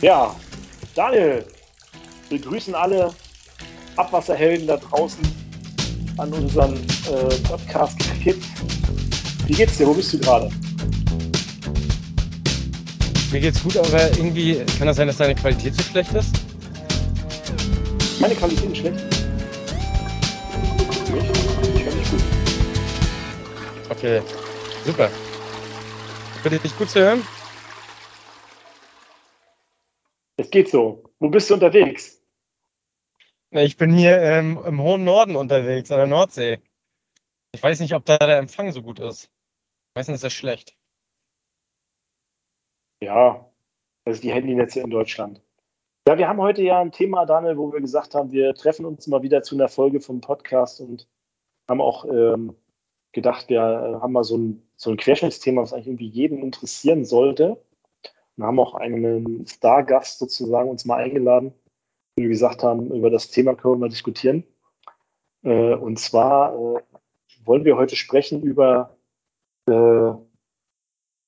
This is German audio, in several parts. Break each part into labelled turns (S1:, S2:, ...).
S1: Ja, Daniel, wir grüßen alle Abwasserhelden da draußen an unseren äh, Podcast Kids. Wie geht's dir? Wo bist du gerade?
S2: Mir geht's gut, aber irgendwie kann das sein, dass deine Qualität so schlecht ist?
S1: Meine Qualität ist schlecht. Ich höre dich gut.
S2: Okay, super. Bitte dich gut zu hören?
S1: Es geht so. Wo bist du unterwegs?
S2: Ich bin hier ähm, im hohen Norden unterwegs, an der Nordsee. Ich weiß nicht, ob da der Empfang so gut ist. Meistens ist er schlecht.
S1: Ja, also die Handynetze in Deutschland. Ja, wir haben heute ja ein Thema, Daniel, wo wir gesagt haben, wir treffen uns mal wieder zu einer Folge vom Podcast und haben auch ähm, gedacht, wir haben mal so ein, so ein Querschnittsthema, was eigentlich irgendwie jeden interessieren sollte. Wir haben auch einen Stargast sozusagen uns mal eingeladen, wie wir gesagt haben, über das Thema können wir mal diskutieren. Äh, und zwar äh, wollen wir heute sprechen über äh,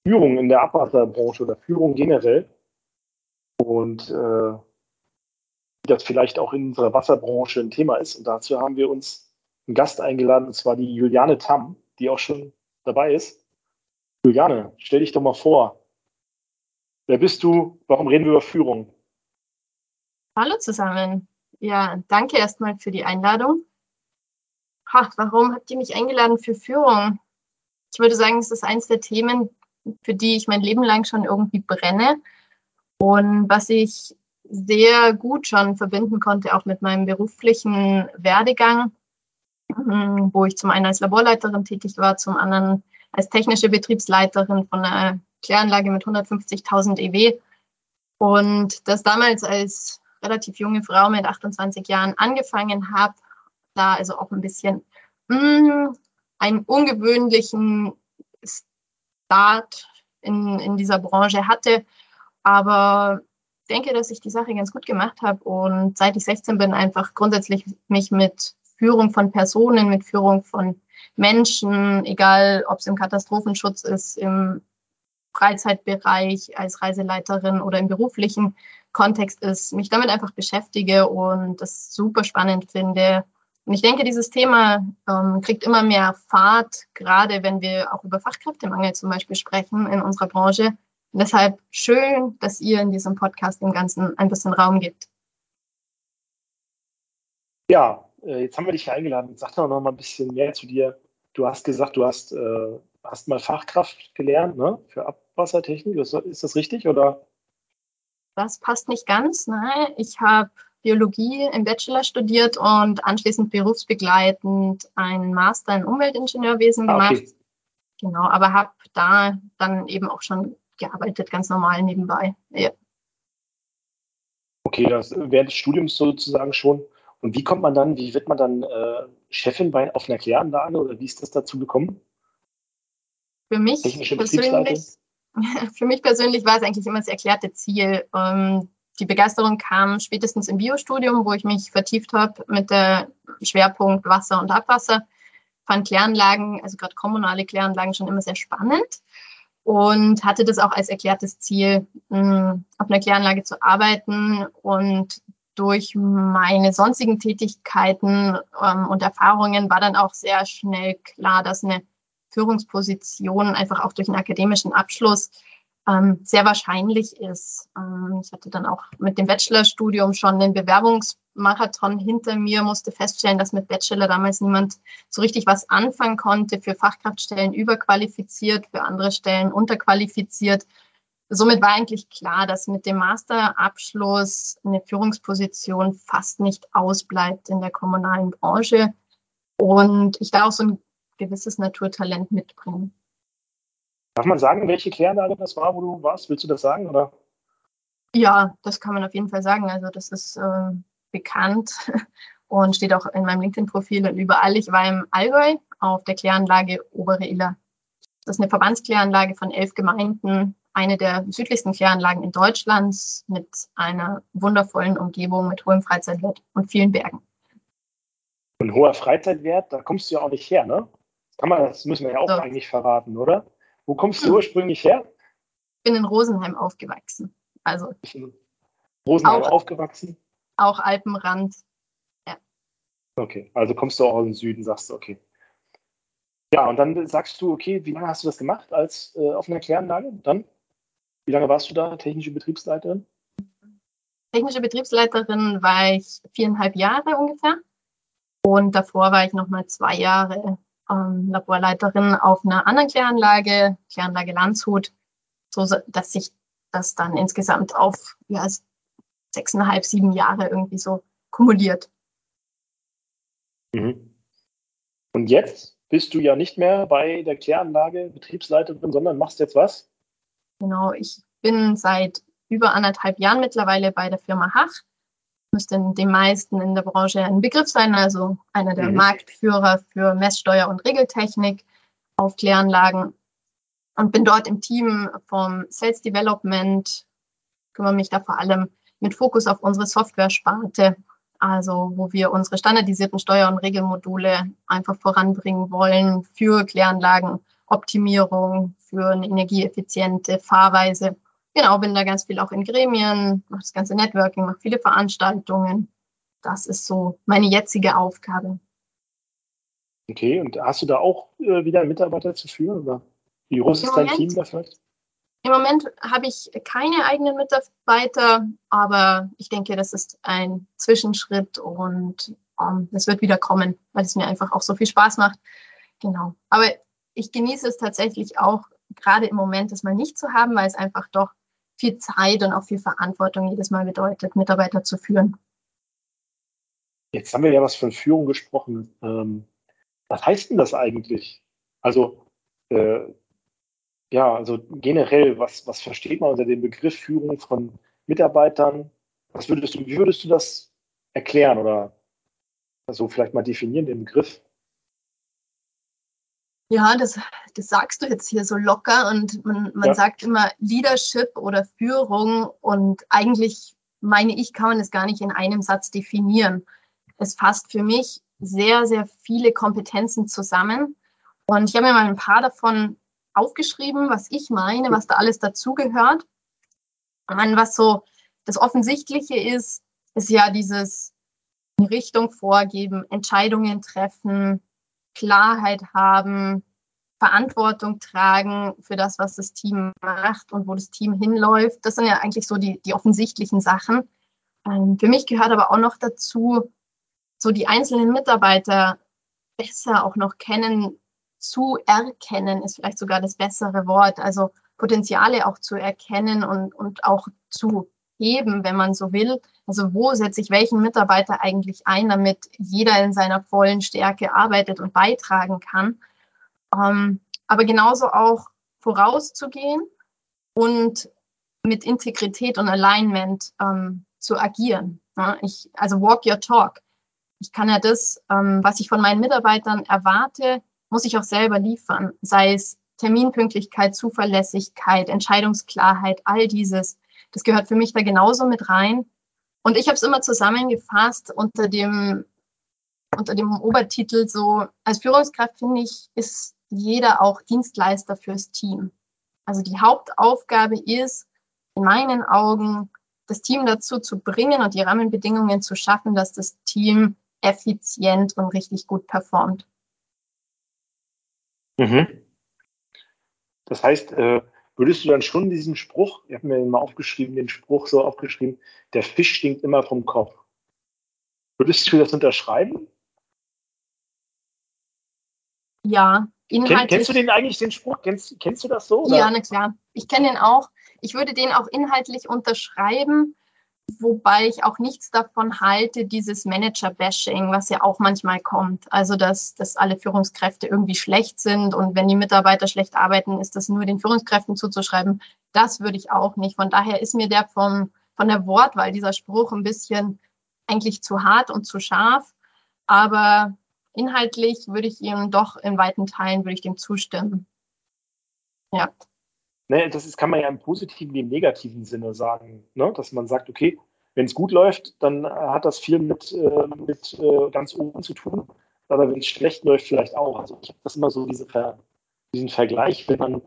S1: Führung in der Abwasserbranche oder Führung generell. Und äh, wie das vielleicht auch in unserer Wasserbranche ein Thema ist. Und dazu haben wir uns einen Gast eingeladen, und zwar die Juliane Tamm, die auch schon dabei ist. Juliane, stell dich doch mal vor. Wer bist du? Warum reden wir über Führung?
S3: Hallo zusammen. Ja, danke erstmal für die Einladung. Ha, warum habt ihr mich eingeladen für Führung? Ich würde sagen, es ist eines der Themen, für die ich mein Leben lang schon irgendwie brenne und was ich sehr gut schon verbinden konnte, auch mit meinem beruflichen Werdegang, hm, wo ich zum einen als Laborleiterin tätig war, zum anderen als technische Betriebsleiterin von einer Kläranlage mit 150.000 EW. Und das damals als relativ junge Frau mit 28 Jahren angefangen habe, da also auch ein bisschen mh, hm, einen ungewöhnlichen Start in, in dieser Branche hatte. Aber denke, dass ich die Sache ganz gut gemacht habe und seit ich 16 bin, einfach grundsätzlich mich mit Führung von Personen, mit Führung von Menschen, egal ob es im Katastrophenschutz ist, im Freizeitbereich als Reiseleiterin oder im beruflichen Kontext ist, mich damit einfach beschäftige und das super spannend finde. Und ich denke, dieses Thema ähm, kriegt immer mehr Fahrt, gerade wenn wir auch über Fachkräftemangel zum Beispiel sprechen in unserer Branche. Und deshalb schön, dass ihr in diesem Podcast dem Ganzen ein bisschen Raum gibt.
S1: Ja, äh, jetzt haben wir dich eingeladen. Sag doch noch mal ein bisschen mehr zu dir. Du hast gesagt, du hast äh, hast mal Fachkraft gelernt ne? für Abwassertechnik. Ist das richtig oder?
S3: Das passt nicht ganz. Ne? Ich habe Biologie im Bachelor studiert und anschließend berufsbegleitend einen Master in Umweltingenieurwesen ah, gemacht. Okay. Genau, aber habe da dann eben auch schon gearbeitet, ganz normal nebenbei. Ja.
S1: Okay, das während des Studiums sozusagen schon. Und wie kommt man dann, wie wird man dann äh, Chefin bei, auf einer Kläranlage oder wie ist das dazu gekommen?
S3: Für mich persönlich, für mich persönlich war es eigentlich immer das erklärte Ziel. Ähm, die Begeisterung kam spätestens im Biostudium, wo ich mich vertieft habe mit der Schwerpunkt Wasser und Abwasser. Fand Kläranlagen, also gerade kommunale Kläranlagen, schon immer sehr spannend und hatte das auch als erklärtes Ziel, auf einer Kläranlage zu arbeiten und durch meine sonstigen Tätigkeiten ähm, und Erfahrungen war dann auch sehr schnell klar, dass eine Führungsposition einfach auch durch einen akademischen Abschluss ähm, sehr wahrscheinlich ist. Ähm, ich hatte dann auch mit dem Bachelorstudium schon den Bewerbungsmarathon hinter mir, musste feststellen, dass mit Bachelor damals niemand so richtig was anfangen konnte, für Fachkraftstellen überqualifiziert, für andere Stellen unterqualifiziert. Somit war eigentlich klar, dass mit dem Masterabschluss eine Führungsposition fast nicht ausbleibt in der kommunalen Branche. Und ich da auch so ein gewisses Naturtalent mitbringen.
S1: Darf man sagen, welche Kläranlage das war, wo du warst? Willst du das sagen? Oder?
S3: Ja, das kann man auf jeden Fall sagen. Also das ist äh, bekannt und steht auch in meinem LinkedIn-Profil und überall. Ich war im Allgäu auf der Kläranlage Obere Iller. Das ist eine Verbandskläranlage von elf Gemeinden, eine der südlichsten Kläranlagen in Deutschland mit einer wundervollen Umgebung mit hohem Freizeitwert und vielen Bergen.
S1: Ein hoher Freizeitwert, da kommst du ja auch nicht her, ne? Kann man, das müssen wir ja auch so. eigentlich verraten, oder? Wo kommst du hm. ursprünglich her?
S3: Ich bin in Rosenheim aufgewachsen. Also
S1: Rosenheim auch, aufgewachsen?
S3: Auch Alpenrand.
S1: Ja. Okay, also kommst du auch aus dem Süden, sagst du, okay. Ja, und dann sagst du, okay, wie lange hast du das gemacht als äh, auf einer Kläranlage? Dann? Wie lange warst du da, technische Betriebsleiterin?
S3: Technische Betriebsleiterin war ich viereinhalb Jahre ungefähr. Und davor war ich nochmal zwei Jahre ähm, Laborleiterin auf einer anderen Kläranlage, Kläranlage Landshut, so dass sich das dann insgesamt auf ja, sechseinhalb, sieben Jahre irgendwie so kumuliert.
S1: Mhm. Und jetzt bist du ja nicht mehr bei der Kläranlage Betriebsleiterin, sondern machst jetzt was?
S3: Genau, ich bin seit über anderthalb Jahren mittlerweile bei der Firma Hach. Müsste den meisten in der Branche ein Begriff sein, also einer der mhm. Marktführer für Messsteuer und Regeltechnik auf Kläranlagen. Und bin dort im Team vom Sales Development, kümmere mich da vor allem mit Fokus auf unsere Software-Sparte, also wo wir unsere standardisierten Steuer- und Regelmodule einfach voranbringen wollen für Kläranlagen, Optimierung, für eine energieeffiziente Fahrweise. Genau, bin da ganz viel auch in Gremien, mache das ganze Networking, mache viele Veranstaltungen. Das ist so meine jetzige Aufgabe.
S1: Okay, und hast du da auch äh, wieder Mitarbeiter zu führen? Oder wie groß ist dein Team dafür?
S3: Im Moment habe ich keine eigenen Mitarbeiter, aber ich denke, das ist ein Zwischenschritt und ähm, es wird wieder kommen, weil es mir einfach auch so viel Spaß macht. Genau. Aber ich genieße es tatsächlich auch, gerade im Moment das mal nicht zu haben, weil es einfach doch viel Zeit und auch viel Verantwortung jedes Mal bedeutet, Mitarbeiter zu führen.
S1: Jetzt haben wir ja was von Führung gesprochen. Ähm, was heißt denn das eigentlich? Also äh, ja, also generell, was, was versteht man unter dem Begriff Führung von Mitarbeitern? Was würdest du, wie würdest du das erklären oder also vielleicht mal definieren, den Begriff?
S3: Ja, das, das sagst du jetzt hier so locker und man, man ja. sagt immer Leadership oder Führung und eigentlich meine ich, kann man das gar nicht in einem Satz definieren. Es fasst für mich sehr, sehr viele Kompetenzen zusammen und ich habe mir mal ein paar davon aufgeschrieben, was ich meine, was da alles dazugehört. Was so das Offensichtliche ist, ist ja dieses Richtung vorgeben, Entscheidungen treffen, Klarheit haben, Verantwortung tragen für das, was das Team macht und wo das Team hinläuft. Das sind ja eigentlich so die, die offensichtlichen Sachen. Ähm, für mich gehört aber auch noch dazu, so die einzelnen Mitarbeiter besser auch noch kennen zu erkennen, ist vielleicht sogar das bessere Wort. Also Potenziale auch zu erkennen und, und auch zu heben, wenn man so will. Also wo setze ich welchen Mitarbeiter eigentlich ein, damit jeder in seiner vollen Stärke arbeitet und beitragen kann. Ähm, aber genauso auch vorauszugehen und mit Integrität und Alignment ähm, zu agieren. Ja, ich, also walk your talk. Ich kann ja das, ähm, was ich von meinen Mitarbeitern erwarte, muss ich auch selber liefern, sei es Terminpünktlichkeit, Zuverlässigkeit, Entscheidungsklarheit, all dieses. Das gehört für mich da genauso mit rein. Und ich habe es immer zusammengefasst unter dem, unter dem Obertitel so, als Führungskraft finde ich, ist jeder auch Dienstleister fürs Team. Also die Hauptaufgabe ist, in meinen Augen, das Team dazu zu bringen und die Rahmenbedingungen zu schaffen, dass das Team effizient und richtig gut performt.
S1: Mhm. Das heißt, äh, würdest du dann schon diesen Spruch, ich habe mir mal aufgeschrieben, den Spruch so aufgeschrieben, der Fisch stinkt immer vom Kopf. Würdest du das unterschreiben?
S3: Ja,
S1: inhaltlich. Kenn, kennst du den eigentlich, den Spruch? Kennst, kennst du das so? Oder?
S3: Ja, na klar. Ich kenne den auch. Ich würde den auch inhaltlich unterschreiben wobei ich auch nichts davon halte, dieses Manager-Bashing, was ja auch manchmal kommt. Also, dass, dass alle Führungskräfte irgendwie schlecht sind und wenn die Mitarbeiter schlecht arbeiten, ist das nur den Führungskräften zuzuschreiben. Das würde ich auch nicht. Von daher ist mir der vom, von der Wortwahl dieser Spruch ein bisschen eigentlich zu hart und zu scharf. Aber inhaltlich würde ich ihm doch in weiten Teilen würde ich dem zustimmen.
S1: Ja ne, das ist, kann man ja im positiven wie im negativen Sinne sagen, ne? dass man sagt, okay, wenn es gut läuft, dann hat das viel mit, äh, mit äh, ganz oben zu tun, aber wenn es schlecht läuft, vielleicht auch. Also ich habe das immer so diese diesen Vergleich, wenn man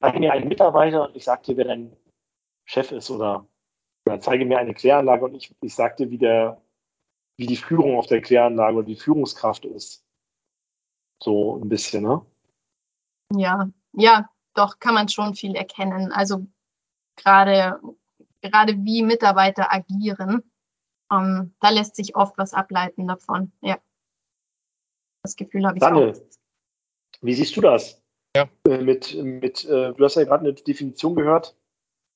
S1: bei mir einen Mitarbeiter und ich sage dir, wer dein Chef ist oder Oder zeige mir eine Kläranlage und ich, ich sag dir, wie, der, wie die Führung auf der Kläranlage oder die Führungskraft ist. So ein bisschen, ne?
S3: Ja, ja, doch kann man schon viel erkennen. Also gerade, gerade wie Mitarbeiter agieren, ähm, da lässt sich oft was ableiten davon. Ja. Das Gefühl habe ich
S1: Daniel,
S3: auch.
S1: wie siehst du das?
S2: Ja.
S1: Äh, mit, mit, äh, du hast ja gerade eine Definition gehört.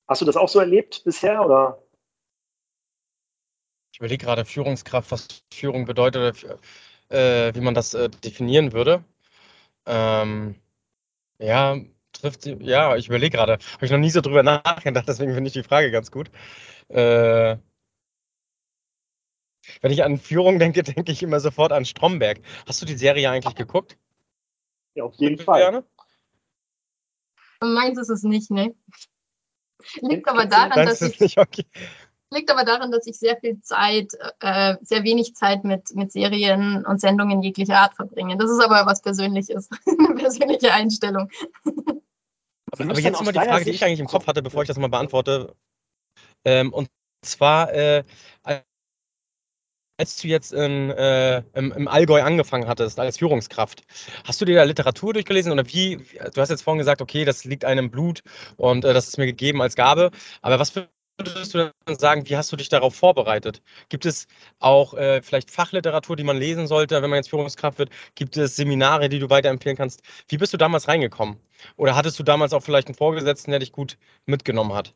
S1: Hast du das auch so erlebt bisher oder?
S2: Ich überlege gerade Führungskraft, was Führung bedeutet, äh, wie man das definieren würde. Ähm, ja, trifft sie. Ja, ich überlege gerade. Habe ich noch nie so drüber nachgedacht, deswegen finde ich die Frage ganz gut. Äh, wenn ich an Führung denke, denke ich immer sofort an Stromberg. Hast du die Serie eigentlich geguckt?
S1: Ja, auf jeden Fall.
S2: Juliane?
S3: Meins ist es nicht, ne? Liegt aber daran, dass ich
S2: nicht okay.
S3: liegt aber daran, dass ich sehr viel Zeit, äh, sehr wenig Zeit mit, mit Serien und Sendungen jeglicher Art verbringe. Das ist aber was Persönliches, eine persönliche Einstellung.
S1: Wie
S2: Aber
S1: denn
S2: jetzt mal die Frage, die ich
S1: Sicht-
S2: eigentlich im Kopf hatte, bevor ich das mal beantworte. Ähm, und zwar, äh, als du jetzt in, äh, im, im Allgäu angefangen hattest als Führungskraft, hast du dir da Literatur durchgelesen oder wie? Du hast jetzt vorhin gesagt, okay, das liegt einem im Blut und äh, das ist mir gegeben als Gabe. Aber was würdest du dann sagen, wie hast du dich darauf vorbereitet? Gibt es auch äh, vielleicht Fachliteratur, die man lesen sollte, wenn man jetzt Führungskraft wird? Gibt es Seminare, die du weiterempfehlen kannst? Wie bist du damals reingekommen? Oder hattest du damals auch vielleicht einen Vorgesetzten, der dich gut mitgenommen hat?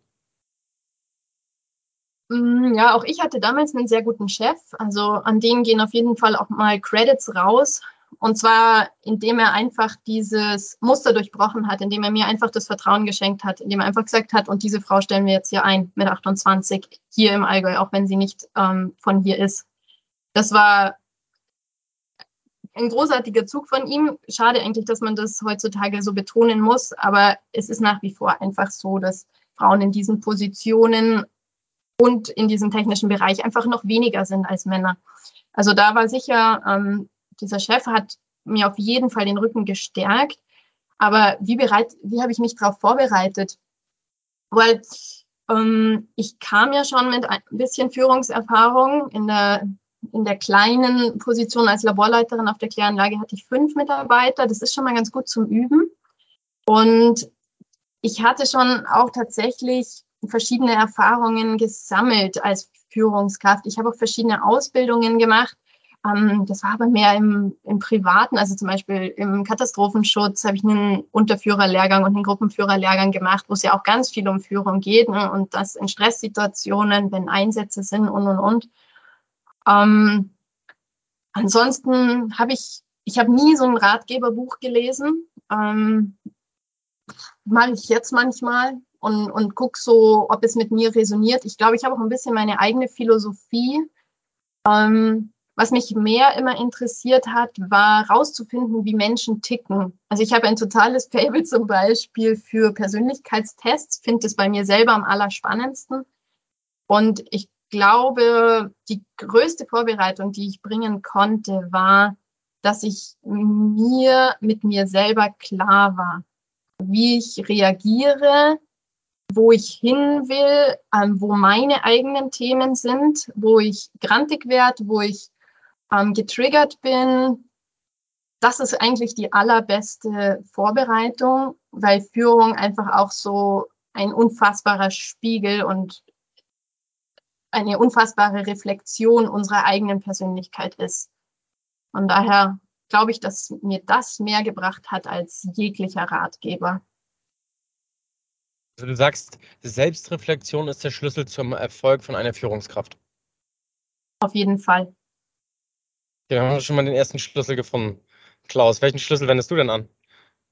S3: Mm, Ja, auch ich hatte damals einen sehr guten Chef. Also an den gehen auf jeden Fall auch mal Credits raus. Und zwar, indem er einfach dieses Muster durchbrochen hat, indem er mir einfach das Vertrauen geschenkt hat, indem er einfach gesagt hat, und diese Frau stellen wir jetzt hier ein mit 28 hier im Allgäu, auch wenn sie nicht ähm, von hier ist. Das war ein großartiger Zug von ihm. Schade eigentlich, dass man das heutzutage so betonen muss, aber es ist nach wie vor einfach so, dass Frauen in diesen Positionen und in diesem technischen Bereich einfach noch weniger sind als Männer. Also da war sicher, ähm, dieser Chef hat mir auf jeden Fall den Rücken gestärkt. Aber wie bereit, wie habe ich mich darauf vorbereitet? Weil ähm, ich kam ja schon mit ein bisschen Führungserfahrung in der in der kleinen Position als Laborleiterin auf der Kläranlage hatte ich fünf Mitarbeiter. Das ist schon mal ganz gut zum Üben. Und ich hatte schon auch tatsächlich verschiedene Erfahrungen gesammelt als Führungskraft. Ich habe auch verschiedene Ausbildungen gemacht. Ähm, das war aber mehr im, im Privaten, also zum Beispiel im Katastrophenschutz habe ich einen Unterführerlehrgang und einen Gruppenführerlehrgang gemacht, wo es ja auch ganz viel um Führung geht ne? und das in Stresssituationen, wenn Einsätze sind und und und. Ähm, ansonsten habe ich, ich habe nie so ein Ratgeberbuch gelesen. Ähm, Mache ich jetzt manchmal und, und gucke so, ob es mit mir resoniert. Ich glaube, ich habe auch ein bisschen meine eigene Philosophie. Ähm, was mich mehr immer interessiert hat, war rauszufinden, wie Menschen ticken. Also ich habe ein totales Fable zum Beispiel für Persönlichkeitstests, finde es bei mir selber am allerspannendsten. Und ich glaube, die größte Vorbereitung, die ich bringen konnte, war, dass ich mir mit mir selber klar war, wie ich reagiere, wo ich hin will, ähm, wo meine eigenen Themen sind, wo ich grantig werde, wo ich ähm, getriggert bin. Das ist eigentlich die allerbeste Vorbereitung, weil Führung einfach auch so ein unfassbarer Spiegel und eine unfassbare Reflexion unserer eigenen Persönlichkeit ist. Von daher glaube ich, dass mir das mehr gebracht hat als jeglicher Ratgeber.
S2: Also du sagst, Selbstreflexion ist der Schlüssel zum Erfolg von einer Führungskraft.
S3: Auf jeden Fall.
S2: Ja, haben wir schon mal den ersten Schlüssel gefunden. Klaus, welchen Schlüssel wendest du denn an?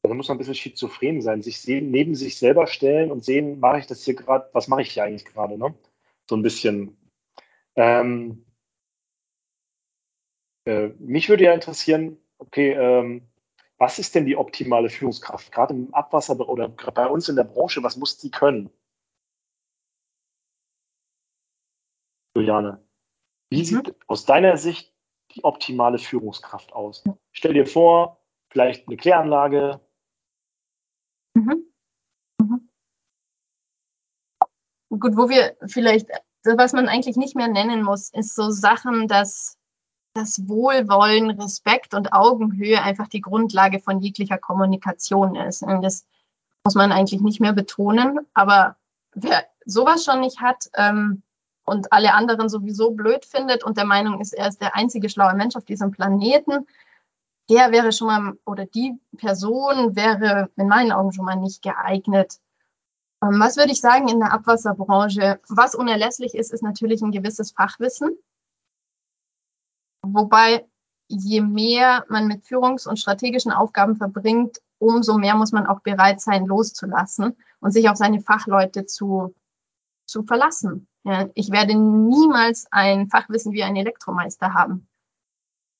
S1: Da muss man ein bisschen schizophren sein, sich sehen, neben sich selber stellen und sehen, mache ich das hier gerade, was mache ich hier eigentlich gerade, ne? So ein bisschen. Ähm, äh, mich würde ja interessieren, okay, ähm, was ist denn die optimale Führungskraft? Gerade im Abwasser oder gerade bei uns in der Branche, was muss die können? Juliane, wie
S3: Mhm.
S1: sieht aus deiner Sicht die optimale Führungskraft aus? Stell dir vor, vielleicht eine Kläranlage,
S3: Mhm. Mhm. Gut, wo wir vielleicht was man eigentlich nicht mehr nennen muss, ist so Sachen, dass das Wohlwollen, Respekt und Augenhöhe einfach die Grundlage von jeglicher Kommunikation ist. Und das muss man eigentlich nicht mehr betonen. Aber wer sowas schon nicht hat ähm, und alle anderen sowieso blöd findet und der Meinung ist, er ist der einzige schlaue Mensch auf diesem Planeten, der wäre schon mal oder die Person wäre in meinen Augen schon mal nicht geeignet. Ähm, was würde ich sagen in der Abwasserbranche? Was unerlässlich ist, ist natürlich ein gewisses Fachwissen. Wobei je mehr man mit Führungs- und strategischen Aufgaben verbringt, umso mehr muss man auch bereit sein, loszulassen und sich auf seine Fachleute zu, zu verlassen. Ja, ich werde niemals ein Fachwissen wie ein Elektromeister haben.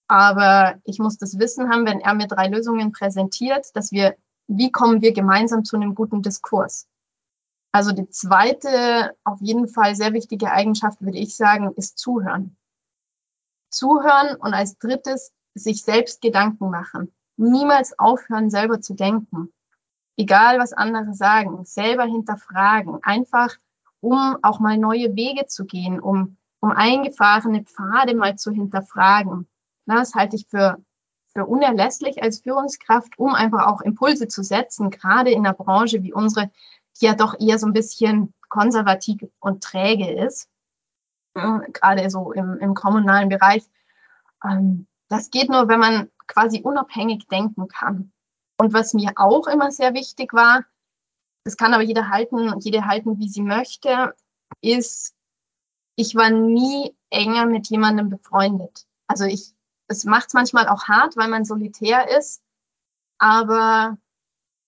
S3: Aber ich muss das Wissen haben, wenn er mir drei Lösungen präsentiert, dass wir, wie kommen wir gemeinsam zu einem guten Diskurs? Also die zweite, auf jeden Fall sehr wichtige Eigenschaft, würde ich sagen, ist Zuhören. Zuhören und als drittes sich selbst Gedanken machen. Niemals aufhören, selber zu denken. Egal, was andere sagen, selber hinterfragen. Einfach, um auch mal neue Wege zu gehen, um, um eingefahrene Pfade mal zu hinterfragen. Das halte ich für, für unerlässlich als Führungskraft, um einfach auch Impulse zu setzen, gerade in einer Branche wie unsere, die ja doch eher so ein bisschen konservativ und träge ist, gerade so im, im kommunalen Bereich. Ähm, das geht nur, wenn man quasi unabhängig denken kann. Und was mir auch immer sehr wichtig war, das kann aber jeder halten und jede halten, wie sie möchte, ist, ich war nie enger mit jemandem befreundet. Also ich es macht es manchmal auch hart, weil man solitär ist, aber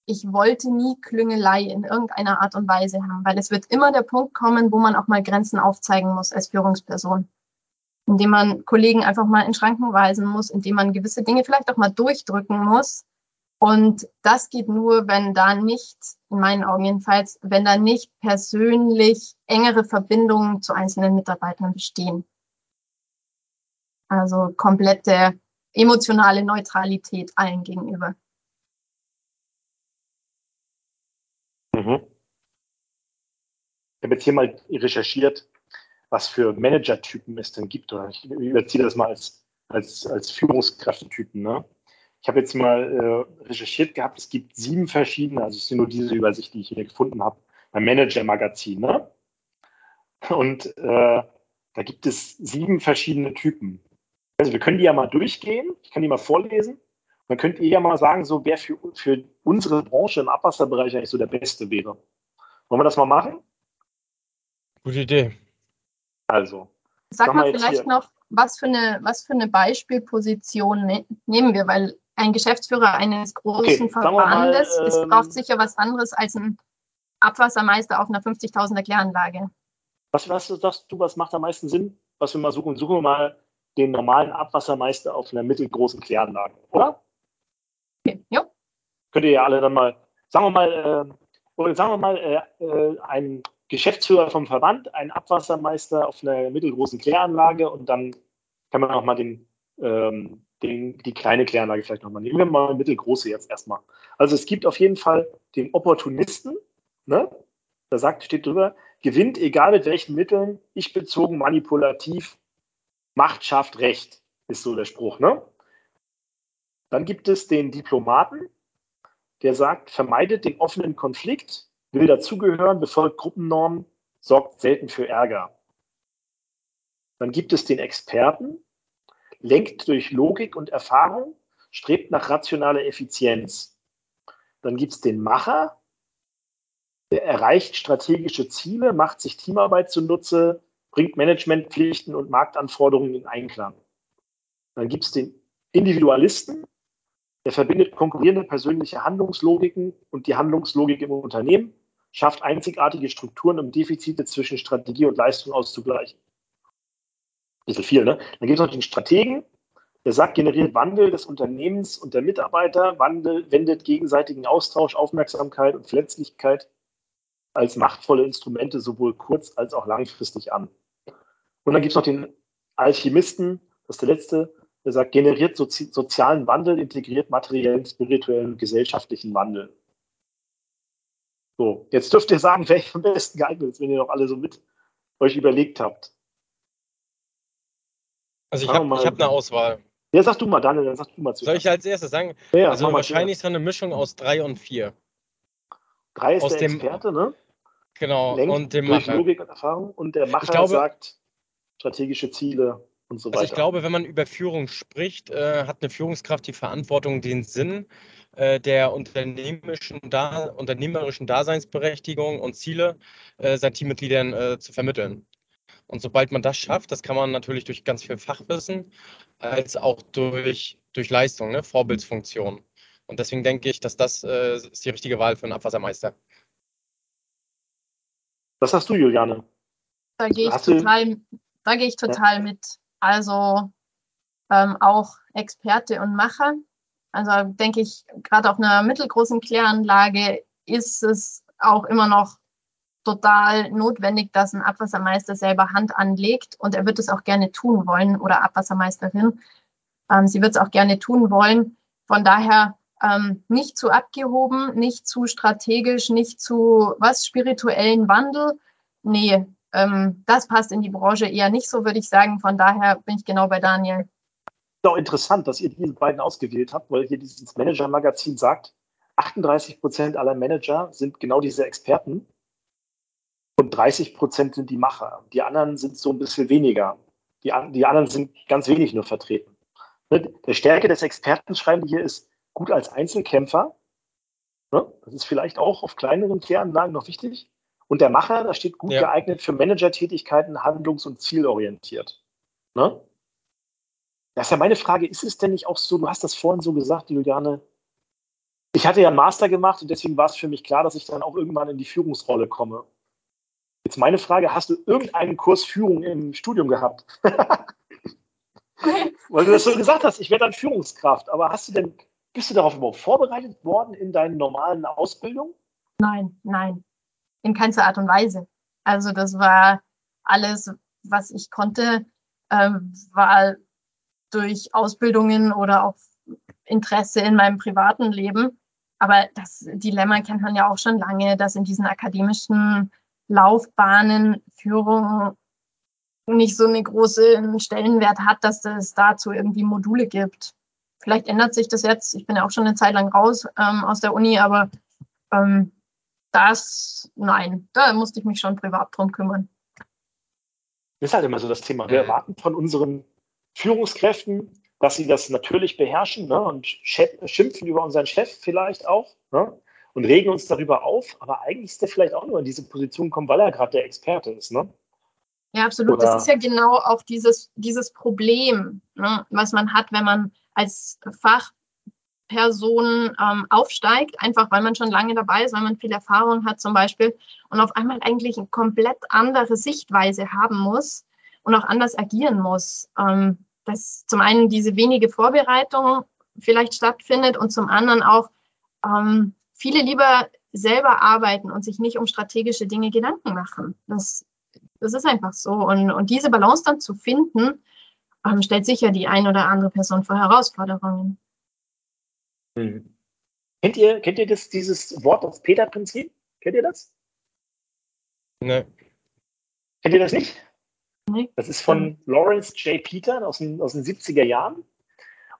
S3: ich wollte nie Klüngelei in irgendeiner Art und Weise haben, weil es wird immer der Punkt kommen, wo man auch mal Grenzen aufzeigen muss als Führungsperson. Indem man Kollegen einfach mal in Schranken weisen muss, indem man gewisse Dinge vielleicht auch mal durchdrücken muss. Und das geht nur, wenn da nicht, in meinen Augen jedenfalls, wenn da nicht persönlich engere Verbindungen zu einzelnen Mitarbeitern bestehen. Also komplette emotionale Neutralität allen gegenüber.
S1: Mhm. Ich habe jetzt hier mal recherchiert, was für Manager-Typen es denn gibt. Oder ich überziehe das mal als, als, als Führungskräftetypen. Ne? Ich habe jetzt mal äh, recherchiert gehabt, es gibt sieben verschiedene, also es sind nur diese Übersicht, die ich hier gefunden habe, beim Manager-Magazin. Ne? Und äh, da gibt es sieben verschiedene Typen. Also wir können die ja mal durchgehen, ich kann die mal vorlesen. Dann könnt ihr ja mal sagen, so wer für, für unsere Branche im Abwasserbereich eigentlich so der Beste wäre. Wollen wir das mal machen?
S2: Gute Idee.
S1: Also.
S3: Sag mal vielleicht hier. noch, was für eine, was für eine Beispielposition ne nehmen wir, weil ein Geschäftsführer eines großen okay, Verbandes, mal, ähm, es braucht sicher was anderes als ein Abwassermeister auf einer 50.000er Kläranlage.
S1: Was, was sagst du, was macht am meisten Sinn? Was wir mal suchen? Suchen wir mal den normalen Abwassermeister auf einer mittelgroßen Kläranlage, oder?
S3: Okay, ja.
S1: Könnt ihr ja alle dann mal, sagen wir mal, äh, oder sagen wir mal, äh, äh, ein Geschäftsführer vom Verband, ein Abwassermeister auf einer mittelgroßen Kläranlage und dann kann man auch mal den, ähm, den, die kleine Kläranlage vielleicht nochmal nehmen. Wir mal eine mittelgroße jetzt erstmal. Also es gibt auf jeden Fall den Opportunisten, ne? da sagt, steht drüber, gewinnt egal mit welchen Mitteln, ich bezogen, manipulativ, Macht schafft Recht, ist so der Spruch. Ne? Dann gibt es den Diplomaten, der sagt, vermeidet den offenen Konflikt, will dazugehören, befolgt Gruppennormen, sorgt selten für Ärger. Dann gibt es den Experten, lenkt durch Logik und Erfahrung, strebt nach rationaler Effizienz. Dann gibt es den Macher, der erreicht strategische Ziele, macht sich Teamarbeit zunutze, bringt Managementpflichten und Marktanforderungen in Einklang. Dann gibt es den Individualisten, der verbindet konkurrierende persönliche Handlungslogiken und die Handlungslogik im Unternehmen, schafft einzigartige Strukturen, um Defizite zwischen Strategie und Leistung auszugleichen. Bisschen viel, ne? Dann gibt es noch den Strategen, der sagt, generiert Wandel des Unternehmens und der Mitarbeiter, Wandel, wendet gegenseitigen Austausch, Aufmerksamkeit und Verletzlichkeit als machtvolle Instrumente sowohl kurz- als auch langfristig an. Und dann gibt es noch den Alchemisten, das ist der letzte, der sagt, generiert sozi sozialen Wandel, integriert materiellen, spirituellen, gesellschaftlichen Wandel. So, jetzt dürft ihr sagen, wer am besten geeignet ist, wenn ihr noch alle so mit, euch überlegt habt?
S2: Also ich habe hab eine Auswahl.
S1: Ja, sag du mal, Daniel, dann sag du mal
S2: zuerst. Soll ich als erstes sagen?
S1: Ja,
S2: also wahrscheinlich ist eine Mischung aus drei und vier.
S1: Drei ist
S2: aus
S1: der
S2: dem,
S1: Experte, ne?
S2: Genau,
S1: Lenkt
S2: und dem
S1: durch
S2: Macher.
S1: Logik und Erfahrung. Und der Macher
S2: glaube,
S1: sagt strategische Ziele und so weiter.
S2: Also ich glaube, wenn man über Führung spricht, äh, hat eine Führungskraft die Verantwortung, den Sinn äh, der unternehmerischen, da, unternehmerischen Daseinsberechtigung und Ziele äh, seinen Teammitgliedern äh, zu vermitteln. Und sobald man das schafft, das kann man natürlich durch ganz viel Fachwissen, als auch durch, durch Leistung, ne? Vorbildsfunktion. Und deswegen denke ich, dass das äh, ist die richtige Wahl für einen Abwassermeister.
S1: Was sagst du, Juliane?
S3: Da gehe ich total, da gehe ich total ja. mit. Also ähm, auch Experte und Macher. Also denke ich, gerade auf einer mittelgroßen Kläranlage ist es auch immer noch total notwendig, dass ein Abwassermeister selber Hand anlegt und er wird es auch gerne tun wollen oder Abwassermeisterin. Ähm, sie wird es auch gerne tun wollen. Von daher ähm, nicht zu abgehoben, nicht zu strategisch, nicht zu was spirituellen Wandel. Nee, ähm, das passt in die Branche eher nicht so, würde ich sagen. Von daher bin ich genau bei Daniel.
S1: Auch interessant, dass ihr diese beiden ausgewählt habt, weil hier dieses Manager-Magazin sagt, 38 Prozent aller Manager sind genau diese Experten und 30 Prozent sind die Macher. Die anderen sind so ein bisschen weniger. Die, die anderen sind ganz wenig nur vertreten. Ne, der Stärke des Experten, schreiben die hier, ist gut als Einzelkämpfer. Ne, das ist vielleicht auch auf kleineren Kläranlagen noch wichtig. Und der Macher, da steht gut ja. geeignet für Managertätigkeiten, handlungs- und zielorientiert. Ne? Das ist ja meine Frage, ist es denn nicht auch so, du hast das vorhin so gesagt, Juliane, ich hatte ja einen Master gemacht und deswegen war es für mich klar, dass ich dann auch irgendwann in die Führungsrolle komme. Jetzt meine Frage, hast du irgendeinen Kurs Führung im Studium gehabt? Weil du das so gesagt hast, ich werde dann Führungskraft, aber hast du denn, bist du darauf überhaupt vorbereitet worden in deinen normalen Ausbildungen?
S3: Nein, nein in keinster Art und Weise. Also das war alles, was ich konnte, ähm, war durch Ausbildungen oder auch Interesse in meinem privaten Leben. Aber das Dilemma kennt man ja auch schon lange, dass in diesen akademischen Laufbahnen Führung nicht so einen großen Stellenwert hat, dass es dazu irgendwie Module gibt. Vielleicht ändert sich das jetzt. Ich bin ja auch schon eine Zeit lang raus ähm, aus der Uni, aber ähm, das, nein, da musste ich mich schon privat drum kümmern.
S1: Das ist halt immer so das Thema. Wir erwarten von unseren Führungskräften, dass sie das natürlich beherrschen ne, und schimpfen über unseren Chef vielleicht auch ne, und regen uns darüber auf. Aber eigentlich ist der vielleicht auch nur in diese Position gekommen, weil er gerade der Experte ist. Ne?
S3: Ja, absolut. Oder das ist ja genau auch dieses, dieses Problem, ne, was man hat, wenn man als Fach Person ähm, aufsteigt, einfach weil man schon lange dabei ist, weil man viel Erfahrung hat zum Beispiel und auf einmal eigentlich eine komplett andere Sichtweise haben muss und auch anders agieren muss. Ähm, dass zum einen diese wenige Vorbereitung vielleicht stattfindet und zum anderen auch ähm, viele lieber selber arbeiten und sich nicht um strategische Dinge Gedanken machen. Das, das ist einfach so. Und, und diese Balance dann zu finden, ähm, stellt sicher die ein oder andere Person vor Herausforderungen.
S1: Hm. Kennt ihr, kennt ihr das, dieses Wort, das Peter-Prinzip? Kennt ihr das?
S2: Ne.
S1: Kennt ihr das nicht?
S3: Nee.
S1: Das ist von Lawrence J. Peter aus den, aus den 70er Jahren.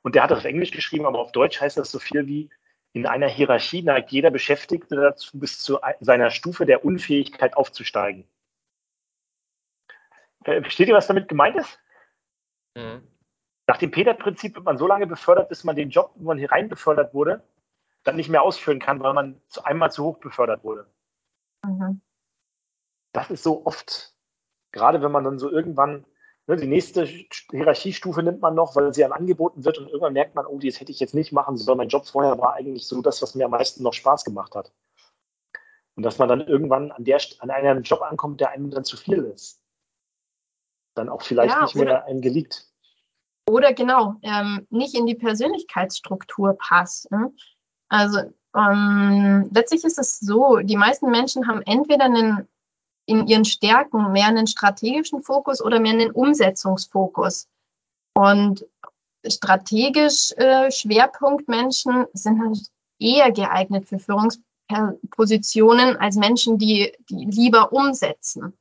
S1: Und der hat das auf Englisch geschrieben, aber auf Deutsch heißt das so viel wie, in einer Hierarchie neigt jeder Beschäftigte dazu, bis zu seiner Stufe der Unfähigkeit aufzusteigen. Äh, versteht ihr, was damit gemeint ist? Mhm. Nach dem Peter-Prinzip wird man so lange befördert, bis man den Job, wo man hier rein befördert wurde, dann nicht mehr ausführen kann, weil man zu einmal zu hoch befördert wurde. Mhm. Das ist so oft, gerade wenn man dann so irgendwann, die nächste Hierarchiestufe nimmt man noch, weil sie einem angeboten wird und irgendwann merkt man, oh, das hätte ich jetzt nicht machen sollen. Mein Job vorher war eigentlich so das, was mir am meisten noch Spaß gemacht hat. Und dass man dann irgendwann an, der, an einem Job ankommt, der einem dann zu viel ist. Dann auch vielleicht ja, nicht mehr einem geliegt.
S3: Oder genau, ähm, nicht in die Persönlichkeitsstruktur passt. Ne? Also ähm, letztlich ist es so, die meisten Menschen haben entweder einen, in ihren Stärken mehr einen strategischen Fokus oder mehr einen Umsetzungsfokus. Und strategisch äh, Schwerpunktmenschen sind halt eher geeignet für Führungspositionen als Menschen, die, die lieber umsetzen.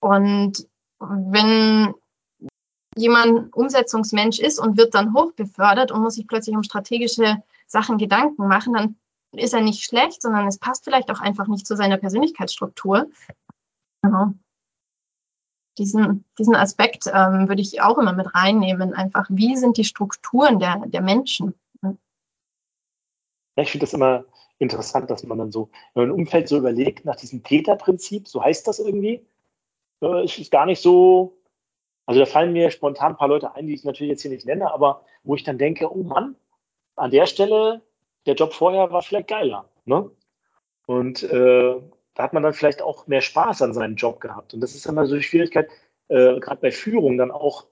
S3: Und wenn jemand Umsetzungsmensch ist und wird dann hochbefördert und muss sich plötzlich um strategische Sachen Gedanken machen, dann ist er nicht schlecht, sondern es passt vielleicht auch einfach nicht zu seiner Persönlichkeitsstruktur. Genau. Diesen, diesen Aspekt ähm, würde ich auch immer mit reinnehmen. Einfach, wie sind die Strukturen der, der Menschen?
S1: Ja, ich finde das immer interessant, dass man dann so, wenn man im Umfeld so überlegt, nach diesem Täterprinzip, so heißt das irgendwie, äh, ist gar nicht so, also da fallen mir spontan ein paar Leute ein, die ich natürlich jetzt hier nicht nenne, aber wo ich dann denke, oh Mann, an der Stelle, der Job vorher war vielleicht geiler. Ne? Und äh, da hat man dann vielleicht auch mehr Spaß an seinem Job gehabt. Und das ist immer so die Schwierigkeit, äh, gerade bei Führung dann auch,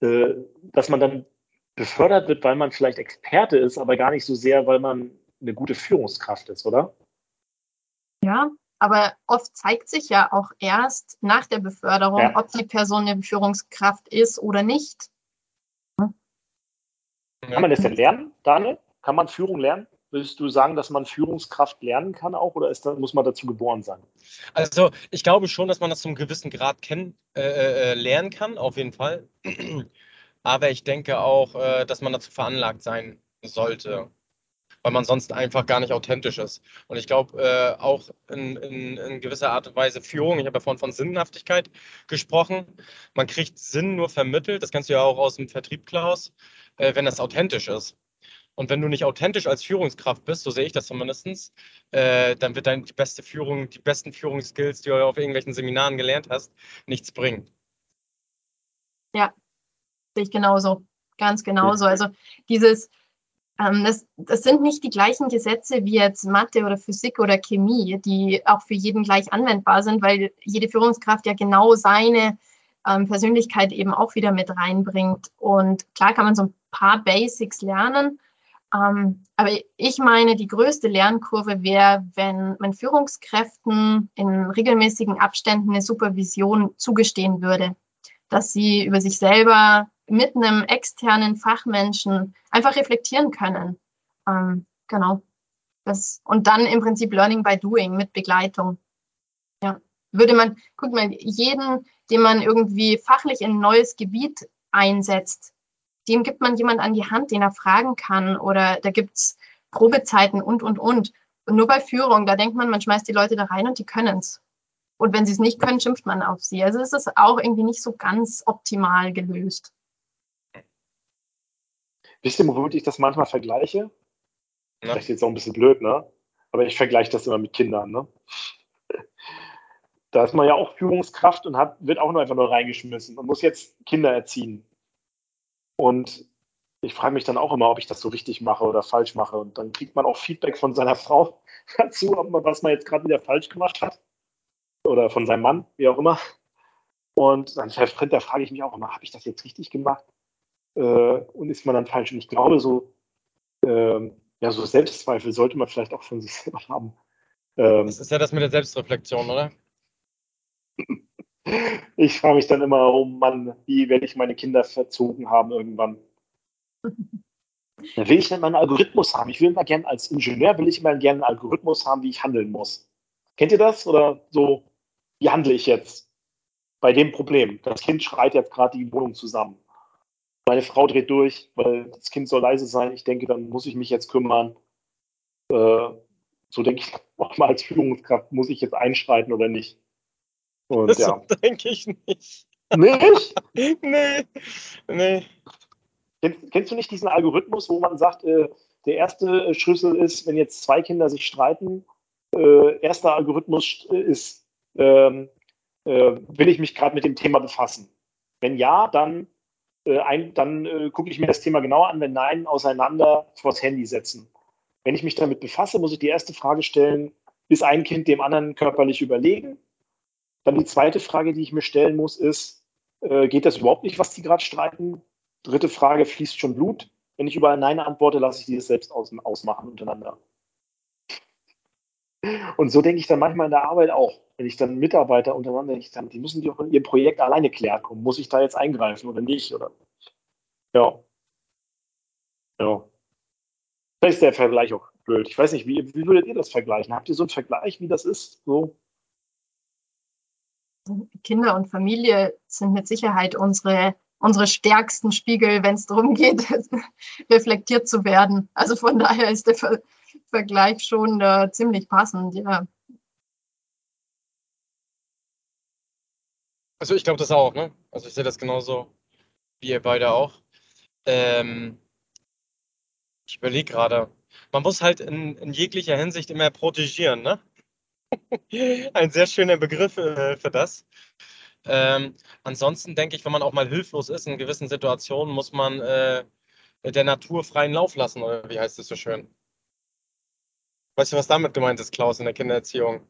S1: äh, dass man dann befördert wird, weil man vielleicht Experte ist, aber gar nicht so sehr, weil man eine gute Führungskraft ist, oder?
S3: Ja, aber oft zeigt sich ja auch erst nach der Beförderung, ja. ob die Person eine Führungskraft ist oder nicht.
S1: Kann man das denn lernen, Daniel? Kann man Führung lernen? Würdest du sagen, dass man Führungskraft lernen kann auch oder ist, muss man dazu geboren sein?
S2: Also ich glaube schon, dass man das zu einem gewissen Grad kennen, äh, äh, äh lernen kann, auf jeden Fall. Aber ich denke auch, äh, dass man dazu veranlagt sein sollte weil man sonst einfach gar nicht authentisch ist. Und ich glaube äh, auch in, in, in, gewisser Art und Weise Führung, ich habe ja vorhin von Sinnhaftigkeit gesprochen, man kriegt Sinn nur vermittelt, das kennst du ja auch aus dem Vertrieb, Klaus, äh, wenn das authentisch ist. Und wenn du nicht authentisch als Führungskraft bist, so sehe ich das zumindest, äh, dann wird deine beste Führung, die besten Führungsskills, die du auf irgendwelchen Seminaren gelernt hast, nichts bringen.
S3: Ja, sehe ich genauso. Ganz genauso. Also dieses, ähm, das, das sind nicht die gleichen Gesetze wie jetzt Mathe oder Physik oder Chemie, die auch für jeden gleich anwendbar sind, weil jede Führungskraft ja genau seine ähm, Persönlichkeit eben auch wieder mit reinbringt. Und klar kann man so ein paar Basics lernen, ähm, aber ich meine, die größte Lernkurve wäre, wenn man Führungskräften in regelmäßigen Abständen eine Supervision zugestehen würde, dass sie über sich selber mit einem externen Fachmenschen einfach reflektieren können. Ähm, genau. Das, und dann im Prinzip Learning by Doing mit Begleitung. Ja. Würde man, guck mal, jeden, den man irgendwie fachlich in ein neues Gebiet einsetzt, dem gibt man jemand an die Hand, den er fragen kann oder da gibt's Probezeiten und, und, und. Und nur bei Führung, da denkt man, man schmeißt die Leute da rein und die können's. Und wenn sie es nicht können, schimpft man auf sie. Also es ist auch irgendwie nicht so ganz optimal gelöst.
S1: Wisst ihr, womit ich das manchmal vergleiche? Ja. Vielleicht jetzt auch ein bisschen blöd, ne? Aber ich vergleiche das immer mit Kindern, ne? Da ist man ja auch Führungskraft und hat, wird auch nur einfach nur reingeschmissen und muss jetzt Kinder erziehen. Und ich frage mich dann auch immer, ob ich das so richtig mache oder falsch mache. Und dann kriegt man auch Feedback von seiner Frau dazu, ob man, was man jetzt gerade wieder falsch gemacht hat. Oder von seinem Mann, wie auch immer. Und dann da frage ich mich auch immer, habe ich das jetzt richtig gemacht? äh, und ist man dann falsch. Und ich glaube, so, äh, ja, so Selbstzweifel sollte man vielleicht auch von sich selber haben.
S2: Ähm, das ist ja das mit der Selbstreflexion, oder?
S1: ich frage mich dann immer, oh Mann, wie werde ich meine Kinder verzogen haben irgendwann? Dann will ich dann meinen Algorithmus haben. Ich will immer gerne als Ingenieur, will ich immer gerne einen Algorithmus haben, wie ich handeln muss. Kennt ihr das? Oder so, wie handle ich jetzt bei dem Problem? Das Kind schreit jetzt gerade die Wohnung zusammen meine Frau dreht durch, weil das Kind soll leise sein. Ich denke, dann muss ich mich jetzt kümmern. Äh, so denke ich auch mal als Führungskraft, muss ich jetzt einschreiten oder nicht?
S2: Und, das ja. denke ich nicht.
S1: Nicht?
S2: nee. nee.
S1: Kennst, kennst, du nicht diesen Algorithmus, wo man sagt, äh, der erste Schlüssel ist, wenn jetzt zwei Kinder sich streiten, äh, erster Algorithmus ist, ähm, äh, will ich mich gerade mit dem Thema befassen? Wenn ja, dann äh, ein, dann äh, gucke ich mir das Thema genauer an. Wenn nein, auseinander vors Handy setzen. Wenn ich mich damit befasse, muss ich die erste Frage stellen, ist ein Kind dem anderen körperlich überlegen? Dann die zweite Frage, die ich mir stellen muss, ist, äh, geht das überhaupt nicht, was die gerade streiten? Dritte Frage, fließt schon Blut? Wenn ich überall Nein antworte, lasse ich die das selbst aus, ausmachen untereinander. Und so denke ich dann manchmal in der Arbeit auch. Wenn ich dann Mitarbeiter untereinander, ich dann, die müssen die auch in ihrem Projekt alleine klären kommen. Muss ich da jetzt eingreifen oder nicht? Oder ja. Ja. Vielleicht ist der Vergleich auch blöd. Ich weiß nicht, wie, wie würdet ihr das vergleichen? Habt ihr so einen Vergleich, wie das ist? So?
S3: Kinder und Familie sind mit Sicherheit unsere, unsere stärksten Spiegel, wenn es darum geht, reflektiert zu werden. Also von daher ist der Ver Vergleich schon äh, ziemlich passend, ja.
S2: Also ich glaube das auch, ne? Also ich sehe das genauso wie ihr beide auch. Ähm, ich überlege gerade, man muss halt in, in, jeglicher Hinsicht immer protegieren, ne? Ein sehr schöner Begriff äh, für das. Ähm, ansonsten denke ich, wenn man auch mal hilflos ist in gewissen Situationen, muss man äh, der Natur freien Lauf lassen, oder wie heißt es so schön? Weißt du, was damit gemeint ist, Klaus, in der Kindererziehung?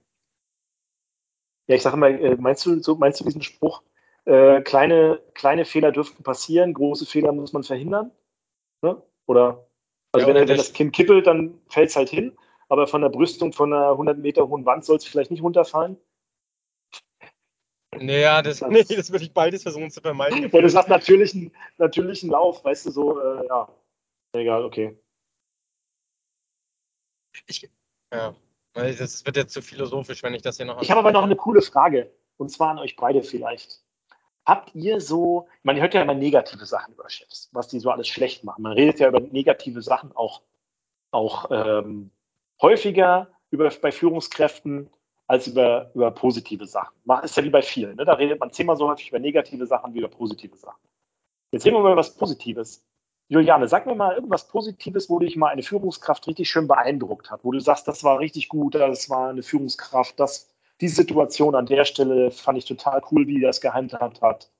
S1: Ja, ich sage mal, äh, meinst du, so, meinst du diesen Spruch, äh, kleine, kleine Fehler dürften passieren, große Fehler muss man verhindern? Ne? Oder, also ja, wenn, wenn das Kind kippelt, dann fällt es halt hin, aber von der Brüstung von einer 100 Meter hohen Wand soll es vielleicht nicht runterfallen?
S2: Naja, das, das, nee, das würde ich beides versuchen zu vermeiden.
S1: Weil du sagst natürlichen, natürlichen Lauf, weißt du, so, äh, ja. Egal, okay.
S2: Ich, ja, das wird jetzt zu philosophisch, wenn ich das hier noch.
S1: Ich habe aber noch eine coole Frage. Und zwar an euch beide vielleicht. Habt ihr so, man hört ja immer negative Sachen über Chefs, was die so alles schlecht machen. Man redet ja über negative Sachen auch, auch ähm, häufiger über, bei Führungskräften als über, über positive Sachen. Ist ja wie bei vielen. Ne? Da redet man zehnmal so häufig über negative Sachen wie über positive Sachen. Jetzt reden wir über was Positives. Juliane, sag mir mal irgendwas Positives, wo dich mal eine Führungskraft richtig schön beeindruckt hat, wo du sagst, das war richtig gut, das war eine Führungskraft, das, die Situation an der Stelle fand ich total cool, wie das gehandhabt hat.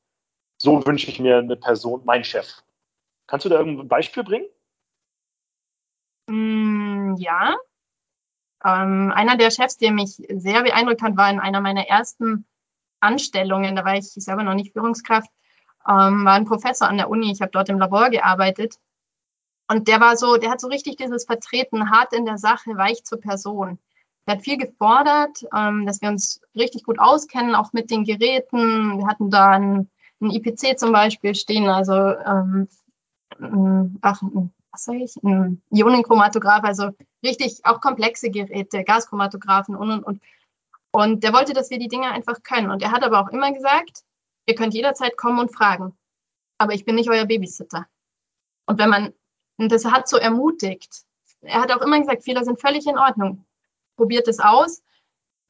S1: So wünsche ich mir eine Person, mein Chef. Kannst du da irgendein Beispiel bringen?
S3: Mm, ja. Ähm, einer der Chefs, der mich sehr beeindruckt hat, war in einer meiner ersten Anstellungen, da war ich selber noch nicht Führungskraft, ähm, war ein Professor an der Uni, ich habe dort im Labor gearbeitet. Und der war so, der hat so richtig dieses Vertreten, hart in der Sache, weich zur Person. Der hat viel gefordert, ähm, dass wir uns richtig gut auskennen, auch mit den Geräten. Wir hatten da ein, ein IPC zum Beispiel stehen, also ähm, ach, was sage ich, ein Ionenchromatograph, also richtig auch komplexe Geräte, Gaschromatographen und und und. Und der wollte, dass wir die Dinge einfach können. Und er hat aber auch immer gesagt, Ihr könnt jederzeit kommen und fragen. Aber ich bin nicht euer Babysitter. Und wenn man, und das hat so ermutigt. Er hat auch immer gesagt, Fehler sind völlig in Ordnung. Probiert es aus.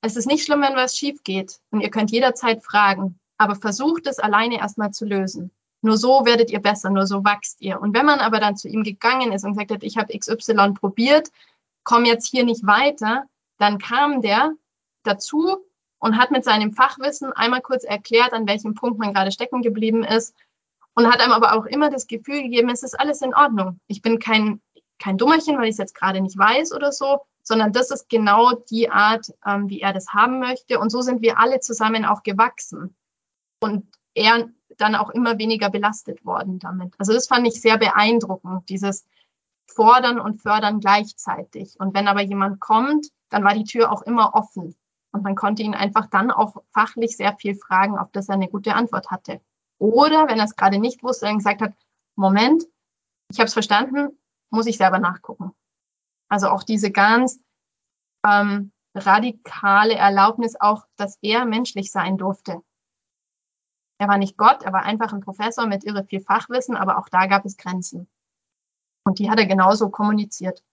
S3: Es ist nicht schlimm, wenn was schief geht. Und ihr könnt jederzeit fragen. Aber versucht es alleine erstmal zu lösen. Nur so werdet ihr besser, nur so wachst ihr. Und wenn man aber dann zu ihm gegangen ist und gesagt hat, ich habe XY probiert, komme jetzt hier nicht weiter, dann kam der dazu und hat mit seinem Fachwissen einmal kurz erklärt, an welchem Punkt man gerade stecken geblieben ist und hat einem aber auch immer das Gefühl gegeben, es ist alles in Ordnung. Ich bin kein, kein Dummerchen, weil ich es jetzt gerade nicht weiß oder so, sondern das ist genau die Art, ähm, wie er das haben möchte. Und so sind wir alle zusammen auch gewachsen. Und er dann auch immer weniger belastet worden damit. Also das fand ich sehr beeindruckend, dieses Fordern und Fördern gleichzeitig. Und wenn aber jemand kommt, dann war die Tür auch immer offen. Und man konnte ihn einfach dann auch fachlich sehr viel fragen, auf das er eine gute Antwort hatte. Oder wenn er es gerade nicht wusste, dann gesagt hat, Moment, ich habe es verstanden, muss ich selber nachgucken. Also auch diese ganz ähm, radikale Erlaubnis auch, dass er menschlich sein durfte. Er war nicht Gott, er war einfach ein Professor mit irre viel Fachwissen, aber auch da gab es Grenzen. Und die hat er genauso kommuniziert.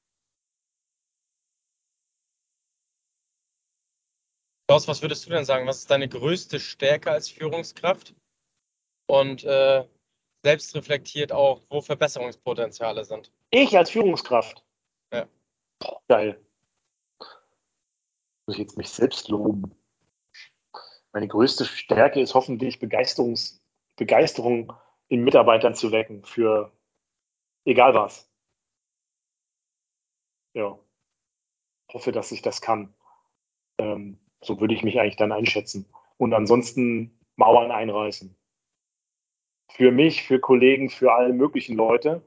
S2: Klaus, was würdest du denn sagen? Was ist deine größte Stärke als Führungskraft? Und äh, selbst reflektiert auch, wo Verbesserungspotenziale sind.
S1: Ich als Führungskraft?
S2: Ja.
S1: geil. Muss ich jetzt mich selbst loben? Meine größte Stärke ist hoffentlich Begeisterungs Begeisterung in Mitarbeitern zu wecken für egal was. Ja. Hoffe, dass ich das kann. Ähm, so würde ich mich eigentlich dann einschätzen. Und ansonsten Mauern einreißen. Für mich, für Kollegen, für alle möglichen Leute.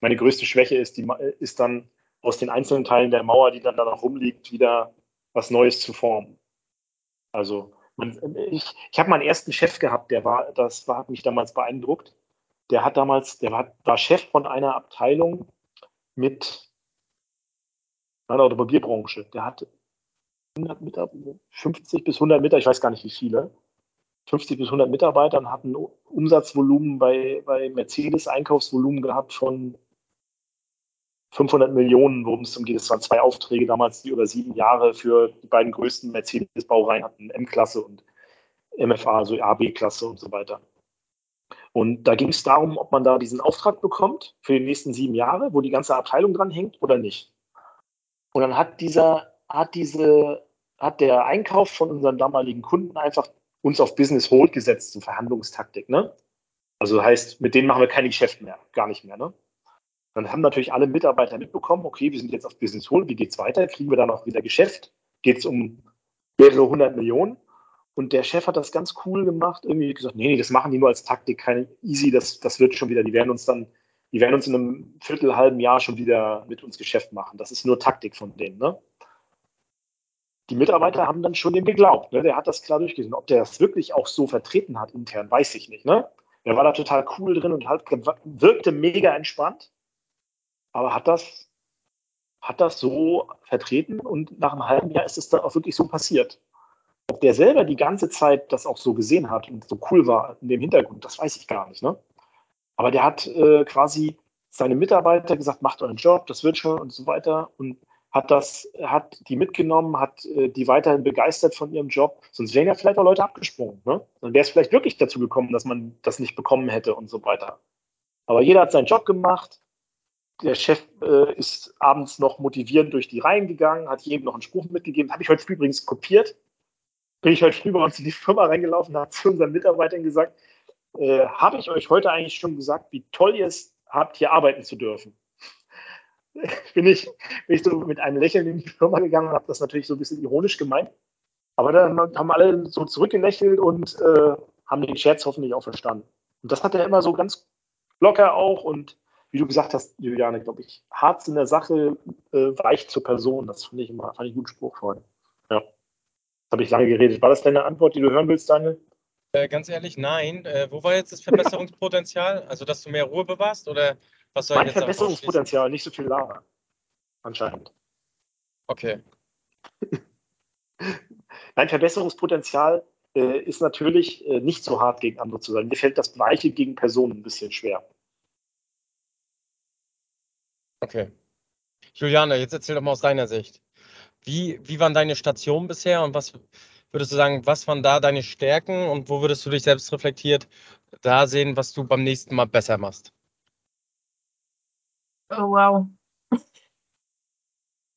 S1: Meine größte Schwäche ist, die, ist dann aus den einzelnen Teilen der Mauer, die dann da noch rumliegt, wieder was Neues zu formen. Also ich, ich habe meinen ersten Chef gehabt, der war, das war, hat mich damals beeindruckt. Der hat damals, der war, war Chef von einer Abteilung mit einer Automobilbranche. Der hat 100 Mitarbeiter, 50 bis 100 Mitarbeiter, ich weiß gar nicht wie viele. 50 bis 100 Mitarbeitern, hatten Umsatzvolumen bei, bei Mercedes, Einkaufsvolumen gehabt von 500 Millionen, worum es geht. Es waren zwei Aufträge damals, die über sieben Jahre für die beiden größten Mercedes-Baureihen hatten, M-Klasse und MFA, also AB-Klasse und so weiter. Und da ging es darum, ob man da diesen Auftrag bekommt für die nächsten sieben Jahre, wo die ganze Abteilung dran hängt oder nicht. Und dann hat dieser, hat diese, hat der Einkauf von unseren damaligen Kunden einfach uns auf Business Hold gesetzt, zur Verhandlungstaktik, ne? Also heißt, mit denen machen wir kein Geschäft mehr, gar nicht mehr, ne? Dann haben natürlich alle Mitarbeiter mitbekommen, okay, wir sind jetzt auf Business Hold, wie geht's weiter? Kriegen wir dann auch wieder Geschäft? Geht es um mehrere hundert Millionen? Und der Chef hat das ganz cool gemacht, irgendwie gesagt, nee, nee, das machen die nur als Taktik, keine easy, das, das wird schon wieder, die werden uns dann, die werden uns in einem Viertel, halben Jahr schon wieder mit uns Geschäft machen. Das ist nur Taktik von denen, ne? Die Mitarbeiter haben dann schon dem geglaubt, ne? Der hat das klar durchgesehen. Ob der das wirklich auch so vertreten hat intern, weiß ich nicht, ne? Der war da total cool drin und halt wirkte mega entspannt, aber hat das, hat das so vertreten und nach einem halben Jahr ist es dann auch wirklich so passiert. Ob der selber die ganze Zeit das auch so gesehen hat und so cool war in dem Hintergrund, das weiß ich gar nicht. Ne? Aber der hat äh, quasi seine Mitarbeiter gesagt, macht euren Job, das wird schon und so weiter. Und hat das, hat die mitgenommen, hat äh, die weiterhin begeistert von ihrem Job. Sonst wären ja vielleicht auch Leute abgesprungen. Ne? Dann wäre es vielleicht wirklich dazu gekommen, dass man das nicht bekommen hätte und so weiter. Aber jeder hat seinen Job gemacht. Der Chef äh, ist abends noch motivierend durch die Reihen gegangen, hat jedem noch einen Spruch mitgegeben. Habe ich heute früh übrigens kopiert bin ich heute früh bei uns in die Firma reingelaufen habe zu unseren Mitarbeitern gesagt, äh, habe ich euch heute eigentlich schon gesagt, wie toll ihr es habt, hier arbeiten zu dürfen. bin, ich, bin ich so mit einem Lächeln in die Firma gegangen und habe das natürlich so ein bisschen ironisch gemeint. Aber dann haben alle so zurückgelächelt und äh, haben den Scherz hoffentlich auch verstanden. Und das hat er immer so ganz locker auch und wie du gesagt hast, Juliane, glaube ich, Harz in der Sache, äh, weich zur Person. Das fand ich immer, fand ich einen guten Spruch vorhin. Ja habe ich lange geredet. War das deine Antwort, die du hören willst, Daniel?
S2: Äh, ganz ehrlich, nein. Äh, wo war jetzt das Verbesserungspotenzial? Also, dass du mehr Ruhe bewahrst oder was soll
S1: mein ich jetzt Verbesserungspotenzial, nicht so viel Lava. Anscheinend.
S2: Okay.
S1: Nein, Verbesserungspotenzial äh, ist natürlich äh, nicht so hart gegen andere zu sein. Mir fällt das Gleiche gegen Personen ein bisschen schwer.
S2: Okay. Juliane, jetzt erzähl doch mal aus deiner Sicht. Wie, wie waren deine Stationen bisher und was würdest du sagen, was waren da deine Stärken und wo würdest du dich selbst reflektiert da sehen, was du beim nächsten Mal besser machst?
S3: Oh, wow.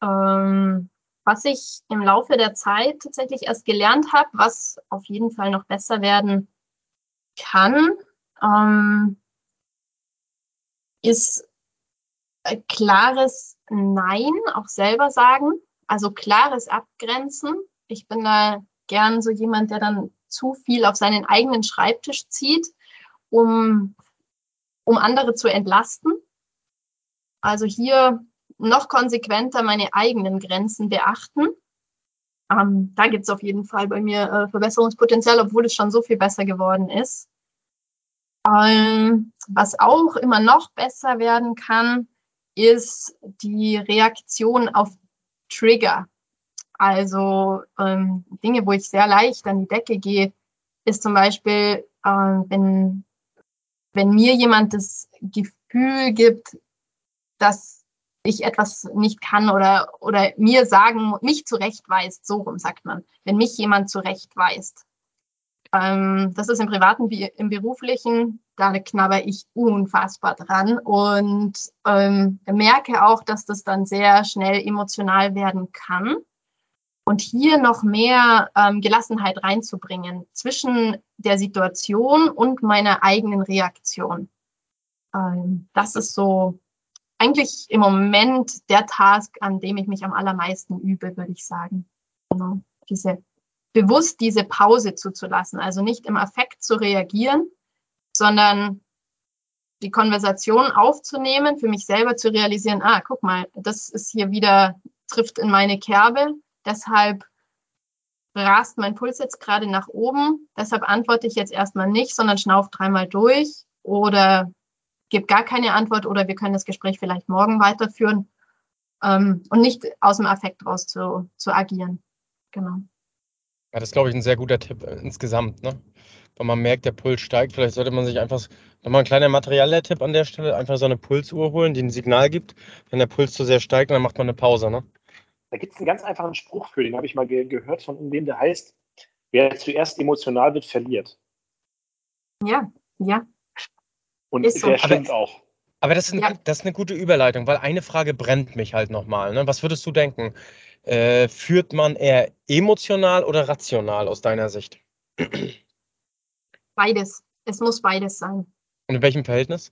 S3: ähm, was ich im Laufe der Zeit tatsächlich erst gelernt habe, was auf jeden Fall noch besser werden kann, ähm, ist klares Nein auch selber sagen. Also klares Abgrenzen. Ich bin da gern so jemand, der dann zu viel auf seinen eigenen Schreibtisch zieht, um, um andere zu entlasten. Also hier noch konsequenter meine eigenen Grenzen beachten. Ähm, da gibt es auf jeden Fall bei mir äh, Verbesserungspotenzial, obwohl es schon so viel besser geworden ist. Ähm, was auch immer noch besser werden kann, ist die Reaktion auf Trigger. Also ähm, Dinge, wo ich sehr leicht an die Decke gehe, ist zum Beispiel, äh, wenn, wenn mir jemand das Gefühl gibt, dass ich etwas nicht kann oder, oder mir sagen, mich zurechtweist, so rum sagt man, wenn mich jemand zurechtweist. Ähm, das ist im Privaten wie im Beruflichen, da knabber ich unfassbar dran und ähm, merke auch, dass das dann sehr schnell emotional werden kann. Und hier noch mehr ähm, Gelassenheit reinzubringen zwischen der Situation und meiner eigenen Reaktion. Ähm, das ist so eigentlich im Moment der Task, an dem ich mich am allermeisten übe, würde ich sagen. Genau. Diese bewusst diese Pause zuzulassen. Also nicht im Affekt zu reagieren, sondern die Konversation aufzunehmen, für mich selber zu realisieren, ah, guck mal, das ist hier wieder, trifft in meine Kerbe, deshalb rast mein Puls jetzt gerade nach oben, deshalb antworte ich jetzt erstmal nicht, sondern schnauf dreimal durch oder gebe gar keine Antwort oder wir können das Gespräch vielleicht morgen weiterführen ähm, und nicht aus dem Affekt raus zu, zu agieren. Genau.
S2: Ja, das ist, glaube ich, ein sehr guter Tipp äh, insgesamt. Ne? wenn man merkt, der Puls steigt. Vielleicht sollte man sich einfach, nochmal ein kleiner materieller Tipp an der Stelle, einfach so eine Pulsuhr holen, die ein Signal gibt, wenn der Puls zu sehr steigt, dann macht man eine Pause. Ne?
S1: Da gibt es einen ganz einfachen Spruch für, den habe ich mal ge gehört von irgendwem, der heißt, wer zuerst emotional wird, verliert.
S3: Ja, ja.
S1: Und so. der stimmt
S2: aber,
S1: auch.
S2: Aber das ist, ein, ja. das ist, eine gute Überleitung, weil eine Frage brennt mich halt nochmal. Ne? Was würdest du denken? Äh, führt man eher emotional oder rational aus deiner Sicht?
S3: Beides. Es muss beides sein.
S2: Und in welchem Verhältnis?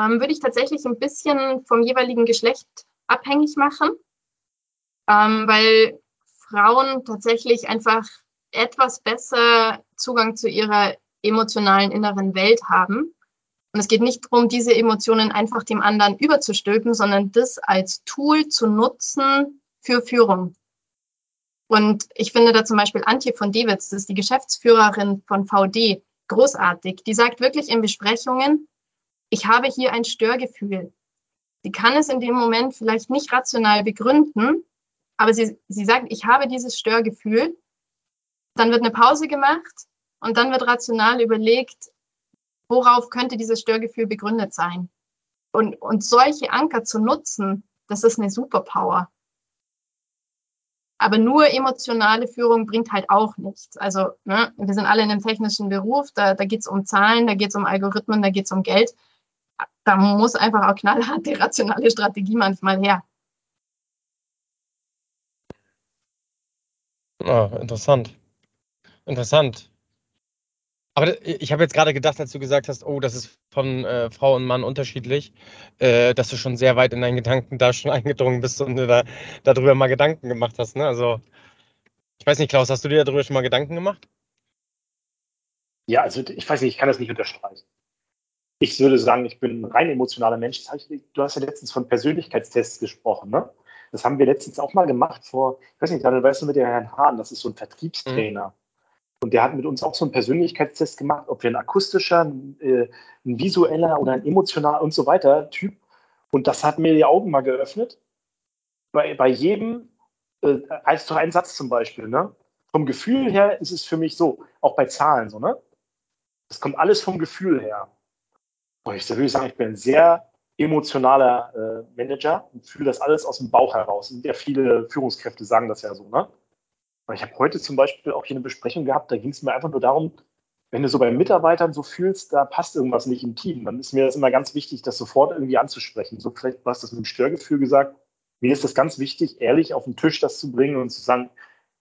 S3: Ähm, würde ich tatsächlich ein bisschen vom jeweiligen Geschlecht abhängig machen, ähm, weil Frauen tatsächlich einfach etwas besser Zugang zu ihrer emotionalen inneren Welt haben. Und es geht nicht darum, diese Emotionen einfach dem anderen überzustülpen, sondern das als Tool zu nutzen für Führung. Und ich finde da zum Beispiel Antje von Dewitz, das ist die Geschäftsführerin von VD, großartig. Die sagt wirklich in Besprechungen, ich habe hier ein Störgefühl. Sie kann es in dem Moment vielleicht nicht rational begründen, aber sie, sie sagt, ich habe dieses Störgefühl. Dann wird eine Pause gemacht und dann wird rational überlegt, worauf könnte dieses Störgefühl begründet sein. Und, und solche Anker zu nutzen, das ist eine Superpower. Aber nur emotionale Führung bringt halt auch nichts. Also ne, wir sind alle in einem technischen Beruf, da, da geht es um Zahlen, da geht es um Algorithmen, da geht es um Geld. Da muss einfach auch knallhart die rationale Strategie manchmal her.
S2: Ah, interessant. Interessant. Aber ich habe jetzt gerade gedacht, als du gesagt hast, oh, das ist von äh, Frau und Mann unterschiedlich, äh, dass du schon sehr weit in deinen Gedanken da schon eingedrungen bist und da, darüber mal Gedanken gemacht hast. Ne? Also, ich weiß nicht, Klaus, hast du dir darüber schon mal Gedanken gemacht?
S1: Ja, also ich weiß nicht, ich kann das nicht unterstreichen. Ich würde sagen, ich bin ein rein emotionaler Mensch. Du hast ja letztens von Persönlichkeitstests gesprochen, ne? Das haben wir letztens auch mal gemacht vor, ich weiß nicht, Daniel, weißt du, mit dem Herrn Hahn, das ist so ein Vertriebstrainer. Mhm. Und der hat mit uns auch so einen Persönlichkeitstest gemacht, ob wir ein akustischer, ein, äh, ein visueller oder ein emotionaler und so weiter Typ. Und das hat mir die Augen mal geöffnet. Bei, bei jedem, äh, als doch ein Satz zum Beispiel, ne? Vom Gefühl her ist es für mich so, auch bei Zahlen so, ne? Das kommt alles vom Gefühl her. Und ich würde sagen, ich bin ein sehr emotionaler äh, Manager und fühle das alles aus dem Bauch heraus. Und ja viele Führungskräfte sagen das ja so, ne? Aber ich habe heute zum Beispiel auch hier eine Besprechung gehabt, da ging es mir einfach nur darum, wenn du so bei Mitarbeitern so fühlst, da passt irgendwas nicht im Team, dann ist mir das immer ganz wichtig, das sofort irgendwie anzusprechen. So vielleicht hast du das mit dem Störgefühl gesagt. Mir ist das ganz wichtig, ehrlich auf den Tisch das zu bringen und zu sagen,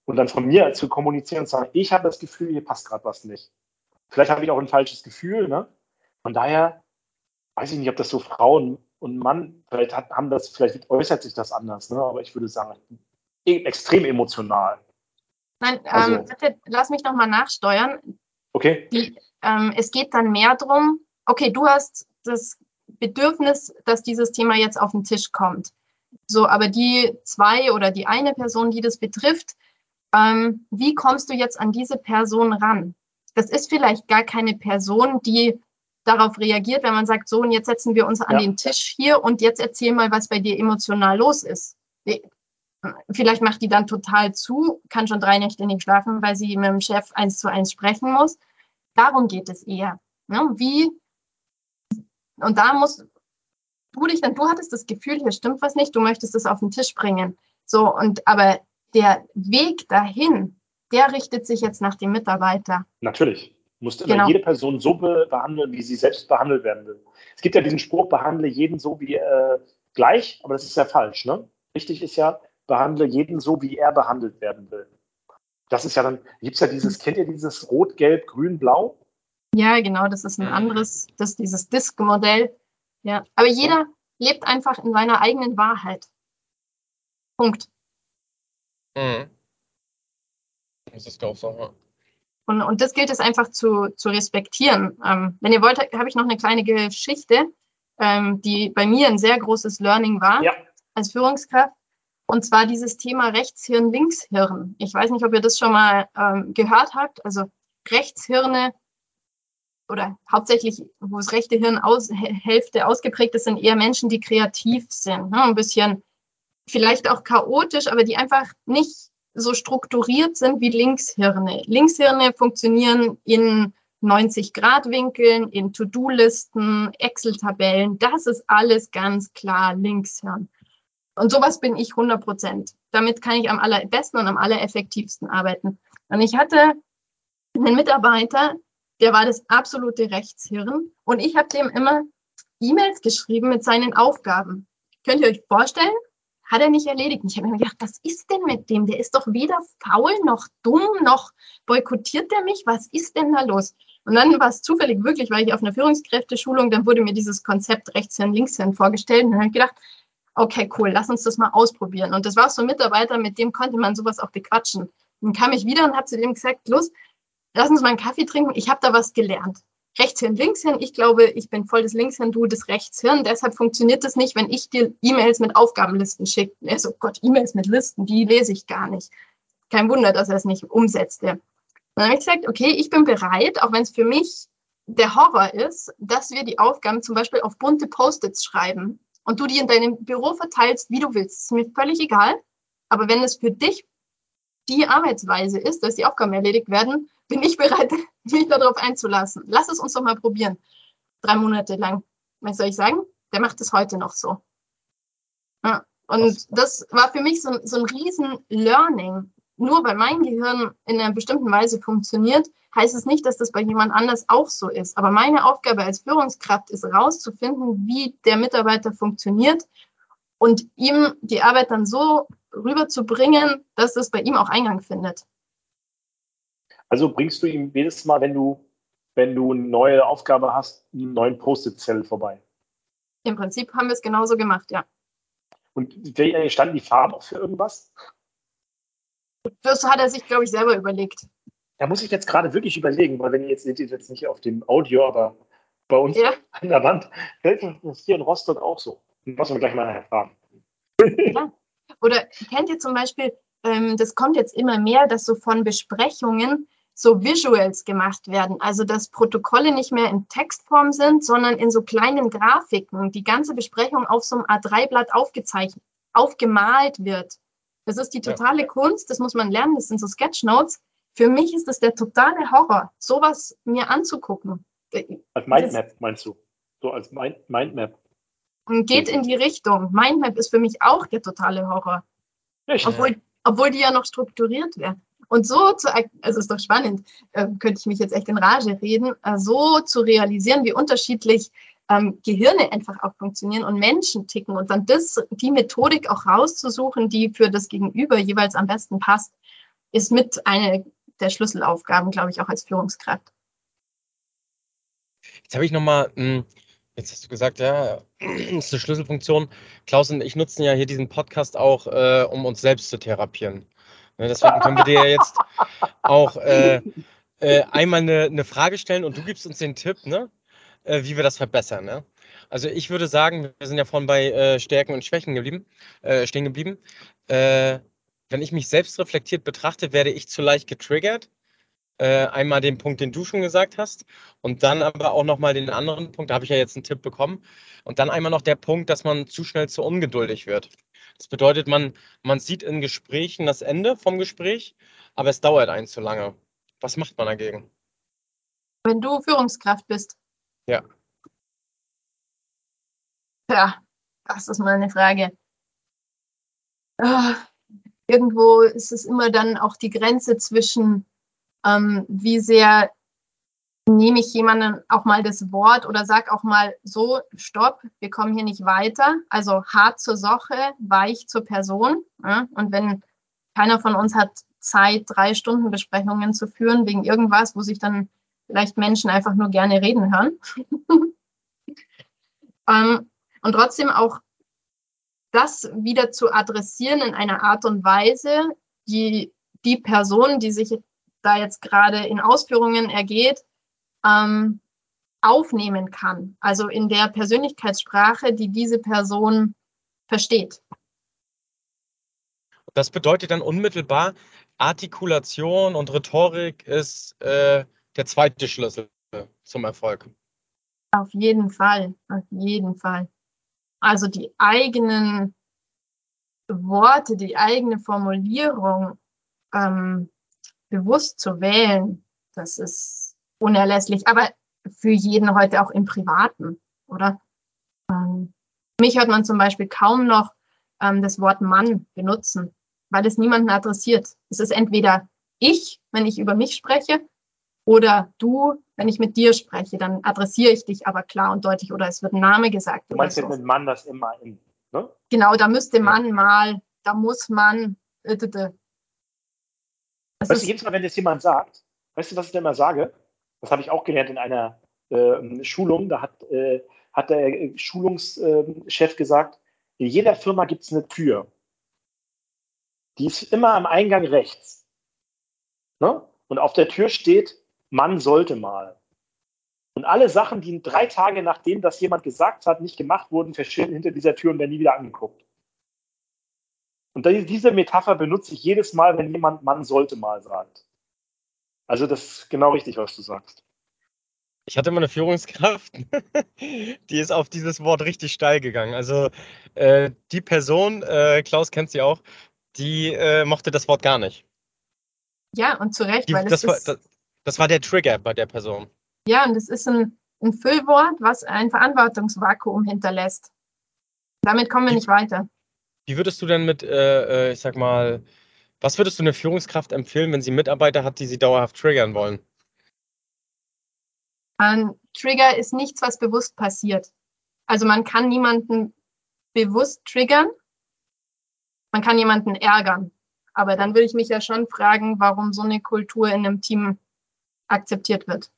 S1: und dann von mir zu kommunizieren und zu sagen, ich habe das Gefühl, hier passt gerade was nicht. Vielleicht habe ich auch ein falsches Gefühl. Ne? Von daher weiß ich nicht, ob das so Frauen und Mann, vielleicht haben das, vielleicht äußert sich das anders, ne? aber ich würde sagen, extrem emotional.
S3: Nein, also, ähm, bitte lass mich nochmal nachsteuern.
S1: Okay.
S3: Die, ähm, es geht dann mehr darum, okay, du hast das Bedürfnis, dass dieses Thema jetzt auf den Tisch kommt. So, aber die zwei oder die eine Person, die das betrifft, ähm, wie kommst du jetzt an diese Person ran? Das ist vielleicht gar keine Person, die darauf reagiert, wenn man sagt, so, und jetzt setzen wir uns an ja. den Tisch hier und jetzt erzähl mal, was bei dir emotional los ist. Vielleicht macht die dann total zu, kann schon drei Nächte nicht schlafen, weil sie mit dem Chef eins zu eins sprechen muss. Darum geht es eher. Ne? Wie, und da musst du dich dann, du hattest das Gefühl, hier stimmt was nicht, du möchtest es auf den Tisch bringen. So, und aber der Weg dahin, der richtet sich jetzt nach dem Mitarbeiter.
S1: Natürlich. Du musst immer genau. jede Person so behandeln, wie sie selbst behandelt werden will. Es gibt ja diesen Spruch, behandle jeden so wie äh, gleich, aber das ist ja falsch. Ne? Richtig ist ja, behandle jeden so, wie er behandelt werden will. Das ist ja dann, gibt es ja dieses, kennt ihr dieses Rot, Gelb, Grün, Blau?
S3: Ja, genau, das ist ein anderes, das ist dieses Disk-Modell. Ja, aber jeder lebt einfach in seiner eigenen Wahrheit. Punkt. Mhm.
S2: Das ist auch so, ja.
S3: Und, und das gilt es einfach zu, zu respektieren. Ähm, wenn ihr wollt, habe ich noch eine kleine Geschichte, ähm, die bei mir ein sehr großes Learning war ja. als Führungskraft. Und zwar dieses Thema Rechtshirn, Linkshirn. Ich weiß nicht, ob ihr das schon mal ähm, gehört habt. Also Rechtshirne oder hauptsächlich, wo das rechte Hirn aus, Hälfte ausgeprägt ist, sind eher Menschen, die kreativ sind. Ne? Ein bisschen vielleicht auch chaotisch, aber die einfach nicht so strukturiert sind wie Linkshirne. Linkshirne funktionieren in 90-Grad-Winkeln, in To-Do-Listen, Excel-Tabellen. Das ist alles ganz klar Linkshirn. Und sowas bin ich 100 Prozent. Damit kann ich am allerbesten und am allereffektivsten arbeiten. Und ich hatte einen Mitarbeiter, der war das absolute Rechtshirn. Und ich habe dem immer E-Mails geschrieben mit seinen Aufgaben. Könnt ihr euch vorstellen? Hat er nicht erledigt. Und ich habe mir gedacht, was ist denn mit dem? Der ist doch weder faul noch dumm, noch boykottiert er mich. Was ist denn da los? Und dann war es zufällig wirklich, weil ich auf einer Führungskräfteschulung, dann wurde mir dieses Konzept Rechtshirn, Linkshirn vorgestellt. Und dann habe ich gedacht, okay, cool, lass uns das mal ausprobieren. Und das war so ein Mitarbeiter, mit dem konnte man sowas auch bequatschen. Dann kam ich wieder und habe zu dem gesagt, los, lass uns mal einen Kaffee trinken. Ich habe da was gelernt. Rechtshirn, Linkshirn. Ich glaube, ich bin voll das Linkshirn, du das Rechtshirn. Deshalb funktioniert es nicht, wenn ich dir E-Mails mit Aufgabenlisten schicke. Er so, Gott, E-Mails mit Listen, die lese ich gar nicht. Kein Wunder, dass er es nicht umsetzte. dann habe ich gesagt, okay, ich bin bereit, auch wenn es für mich der Horror ist, dass wir die Aufgaben zum Beispiel auf bunte Post-its schreiben und du die in deinem Büro verteilst, wie du willst. Ist mir völlig egal. Aber wenn es für dich die Arbeitsweise ist, dass die Aufgaben erledigt werden, bin ich bereit, mich darauf einzulassen. Lass es uns doch mal probieren. Drei Monate lang. Was soll ich sagen? Der macht es heute noch so. Ja. Und das war für mich so, so ein riesen Learning. Nur weil mein Gehirn in einer bestimmten Weise funktioniert, heißt es nicht, dass das bei jemand anders auch so ist. Aber meine Aufgabe als Führungskraft ist herauszufinden, wie der Mitarbeiter funktioniert und ihm die Arbeit dann so rüberzubringen, dass es bei ihm auch Eingang findet.
S1: Also bringst du ihm jedes Mal, wenn du, wenn du eine neue Aufgabe hast, einen neuen Post-it-Zettel vorbei?
S3: Im Prinzip haben wir es genauso gemacht, ja.
S1: Und stand die Farbe für irgendwas?
S3: Das hat er sich, glaube ich, selber überlegt.
S1: Da muss ich jetzt gerade wirklich überlegen, weil wenn ihr jetzt seht, ihr jetzt nicht auf dem Audio, aber bei uns ja. an der Wand, fällt das hier in Rostock auch so. Muss man gleich mal erfahren.
S3: Ja. Oder kennt ihr zum Beispiel, ähm, das kommt jetzt immer mehr, dass so von Besprechungen so Visuals gemacht werden. Also dass Protokolle nicht mehr in Textform sind, sondern in so kleinen Grafiken. Die ganze Besprechung auf so einem A3-Blatt aufgezeichnet, aufgemalt wird. Das ist die totale ja. Kunst, das muss man lernen, das sind so Sketchnotes. Für mich ist das der totale Horror, sowas mir anzugucken.
S1: Als Mindmap meinst du? So als Mindmap.
S3: Geht in die Richtung. Mindmap ist für mich auch der totale Horror. Echt? Obwohl, obwohl die ja noch strukturiert wäre. Und so zu, also ist doch spannend, äh, könnte ich mich jetzt echt in Rage reden, äh, so zu realisieren, wie unterschiedlich ähm, Gehirne einfach auch funktionieren und Menschen ticken und dann das, die Methodik auch rauszusuchen, die für das Gegenüber jeweils am besten passt, ist mit eine der Schlüsselaufgaben, glaube ich, auch als Führungskraft.
S2: Jetzt habe ich nochmal, hm, jetzt hast du gesagt, ja, das ist eine Schlüsselfunktion. Klaus und ich nutzen ja hier diesen Podcast auch, äh, um uns selbst zu therapieren. Ne, deswegen können wir dir ja jetzt auch äh, äh, einmal eine, eine, Frage stellen und du gibst uns den Tipp, ne, äh, wie wir das verbessern. Ne? Also ich würde sagen, wir sind ja vorhin bei äh, Stärken und Schwächen geblieben, äh, stehen geblieben. Äh, wenn ich mich selbst reflektiert betrachte, werde ich zu leicht getriggert. einmal den Punkt, den du schon gesagt hast, und dann aber auch nochmal den anderen Punkt, da habe ich ja jetzt einen Tipp bekommen. Und dann einmal noch der Punkt, dass man zu schnell zu ungeduldig wird. Das bedeutet, man, man sieht in Gesprächen das Ende vom Gespräch, aber es dauert ein zu lange. Was macht man dagegen?
S3: Wenn du Führungskraft bist.
S2: Ja.
S3: Ja, das ist mal eine Frage. Oh, irgendwo ist es immer dann auch die Grenze zwischen, ähm, wie sehr nehme ich jemanden auch mal das Wort oder sag auch mal so, stopp, wir kommen hier nicht weiter. Also hart zur Sache, weich zur Person. Ja? Und wenn keiner von uns hat Zeit, drei Stunden Besprechungen zu führen wegen irgendwas, wo sich dann vielleicht Menschen einfach nur gerne reden hören. ähm, und trotzdem auch das wieder zu adressieren in einer Art und Weise, die die Person, die sich da jetzt gerade in Ausführungen ergeht, ähm, aufnehmen kann. Also in der Persönlichkeitssprache, die diese Person versteht.
S2: Das bedeutet dann unmittelbar, Artikulation und Rhetorik ist äh, der zweite Schlüssel zum Erfolg.
S3: Auf jeden Fall, auf jeden Fall. Also die eigenen Worte, die eigene Formulierung ähm, bewusst zu wählen, das ist unerlässlich. Aber für jeden heute auch im Privaten, oder? Ähm, mich hört man zum Beispiel kaum noch ähm, das Wort Mann benutzen, weil es niemanden adressiert. Es ist entweder ich, wenn ich über mich spreche, oder du, wenn ich mit dir spreche, dann adressiere ich dich aber klar und deutlich oder es wird ein Name gesagt.
S1: Du meinst jetzt mit Mann das immer in,
S3: ne? Genau, da müsste man mal, da muss man. Äh,
S1: weißt du, jedes Mal, wenn das jemand sagt, weißt du, was ich denn immer sage? Das habe ich auch gelernt in einer äh, Schulung. Da hat, äh, hat der Schulungschef gesagt, in jeder Firma gibt es eine Tür. Die ist immer am Eingang rechts. Ne? Und auf der Tür steht man sollte mal. Und alle Sachen, die drei Tage nachdem das jemand gesagt hat, nicht gemacht wurden, verschwinden hinter dieser Tür und werden nie wieder angeguckt. Und diese Metapher benutze ich jedes Mal, wenn jemand man sollte mal sagt. Also das ist genau richtig, was du sagst.
S2: Ich hatte mal eine Führungskraft, die ist auf dieses Wort richtig steil gegangen. Also äh, die Person, äh, Klaus kennt sie auch, die äh, mochte das Wort gar nicht.
S3: Ja, und zu Recht,
S2: die, weil das, es das, das war der Trigger bei der Person.
S3: Ja, und es ist ein, ein Füllwort, was ein Verantwortungsvakuum hinterlässt. Damit kommen wir nicht weiter.
S2: Wie würdest du denn mit, äh, äh, ich sag mal, was würdest du einer Führungskraft empfehlen, wenn sie Mitarbeiter hat, die sie dauerhaft triggern wollen?
S3: Ein Trigger ist nichts, was bewusst passiert. Also man kann niemanden bewusst triggern, man kann jemanden ärgern. Aber dann würde ich mich ja schon fragen, warum so eine Kultur in einem Team akzeptiert wird.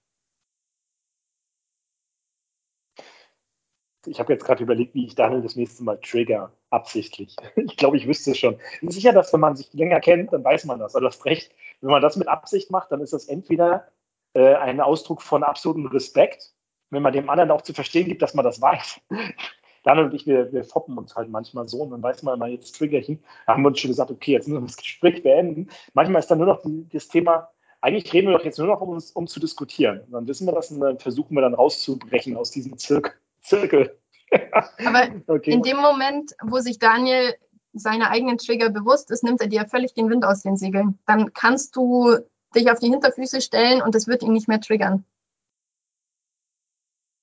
S1: Ich habe jetzt gerade überlegt, wie ich Daniel das nächste Mal trigger, absichtlich. Ich glaube, ich wüsste es schon. Sicher, dass wenn man sich länger kennt, dann weiß man das. Aber du hast recht, wenn man das mit Absicht macht, dann ist das entweder äh, ein Ausdruck von absolutem Respekt, wenn man dem anderen auch zu verstehen gibt, dass man das weiß. Daniel und ich, wir, wir foppen uns halt manchmal so und dann weiß man immer, jetzt trigger ich ihn. Da haben wir uns schon gesagt, okay, jetzt müssen wir das Gespräch beenden. Manchmal ist dann nur noch die, das Thema, eigentlich reden wir doch jetzt nur noch, um, uns, um zu diskutieren. Und dann wissen wir das und dann versuchen wir dann rauszubrechen aus diesem Zirk Zirkel.
S3: Aber okay. in dem Moment, wo sich Daniel seine eigenen Trigger bewusst ist, nimmt er dir völlig den Wind aus den Segeln. Dann kannst du dich auf die Hinterfüße stellen und es wird ihn nicht mehr triggern.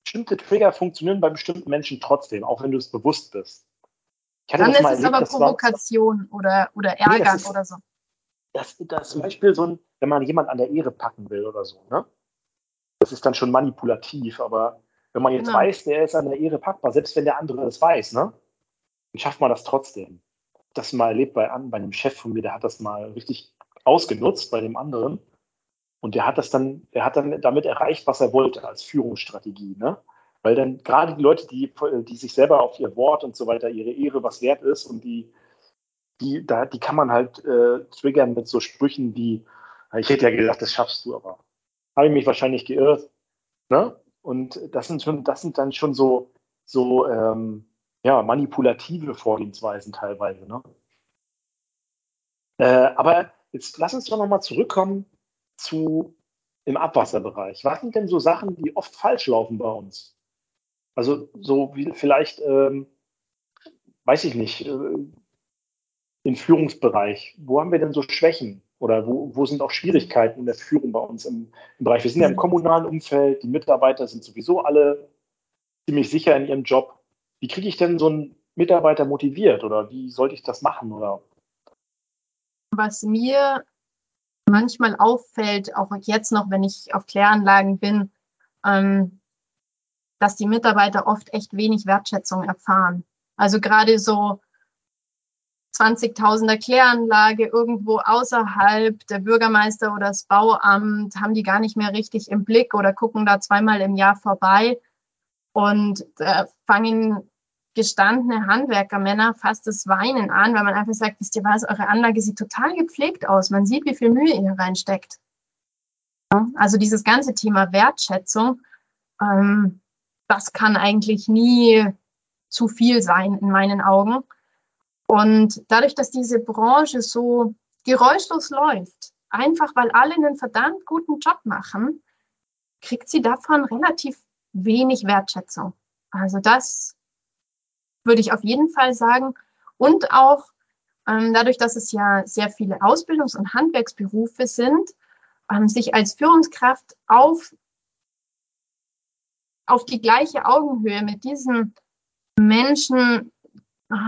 S1: Bestimmte Trigger funktionieren bei bestimmten Menschen trotzdem, auch wenn du es bewusst bist.
S3: Dann ist es aber Provokation war, oder, oder Ärger nee, oder so
S1: das, das zum Beispiel so ein, wenn man jemand an der Ehre packen will oder so, ne? Das ist dann schon manipulativ, aber wenn man jetzt genau. weiß, der ist an der Ehre packbar, selbst wenn der andere das weiß, ne? Dann schafft man das trotzdem. Das mal erlebt bei, bei einem Chef von mir, der hat das mal richtig ausgenutzt bei dem anderen. Und der hat das dann, der hat dann damit erreicht, was er wollte als Führungsstrategie, ne? Weil dann gerade die Leute, die, die sich selber auf ihr Wort und so weiter, ihre Ehre was wert ist und die die, da, die kann man halt äh, triggern mit so Sprüchen wie, ich hätte ja gedacht, das schaffst du, aber habe ich mich wahrscheinlich geirrt. Ne? Und das sind schon, das sind dann schon so, so ähm, ja, manipulative Vorgehensweisen teilweise. Ne? Äh, aber jetzt lass uns doch nochmal zurückkommen zu im Abwasserbereich. Was sind denn so Sachen, die oft falsch laufen bei uns? Also so wie vielleicht, ähm, weiß ich nicht, äh, den Führungsbereich? Wo haben wir denn so Schwächen? Oder wo, wo sind auch Schwierigkeiten in der Führung bei uns im, im Bereich? Wir sind ja im kommunalen Umfeld, die Mitarbeiter sind sowieso alle ziemlich sicher in ihrem Job. Wie kriege ich denn so einen Mitarbeiter motiviert oder wie sollte ich das machen? Oder?
S3: Was mir manchmal auffällt, auch jetzt noch, wenn ich auf Kläranlagen bin, ähm, dass die Mitarbeiter oft echt wenig Wertschätzung erfahren. Also gerade so 20.000er Kläranlage irgendwo außerhalb, der Bürgermeister oder das Bauamt haben die gar nicht mehr richtig im Blick oder gucken da zweimal im Jahr vorbei und äh, fangen gestandene Handwerkermänner fast das Weinen an, weil man einfach sagt, wisst ihr was, eure Anlage sieht total gepflegt aus. Man sieht, wie viel Mühe ihr reinsteckt. Also dieses ganze Thema Wertschätzung, ähm, das kann eigentlich nie zu viel sein in meinen Augen. Und dadurch, dass diese Branche so geräuschlos läuft, einfach weil alle einen verdammt guten Job machen, kriegt sie davon relativ wenig Wertschätzung. Also das würde ich auf jeden Fall sagen. Und auch ähm, dadurch, dass es ja sehr viele Ausbildungs- und Handwerksberufe sind, ähm, sich als Führungskraft auf, auf die gleiche Augenhöhe mit diesen Menschen,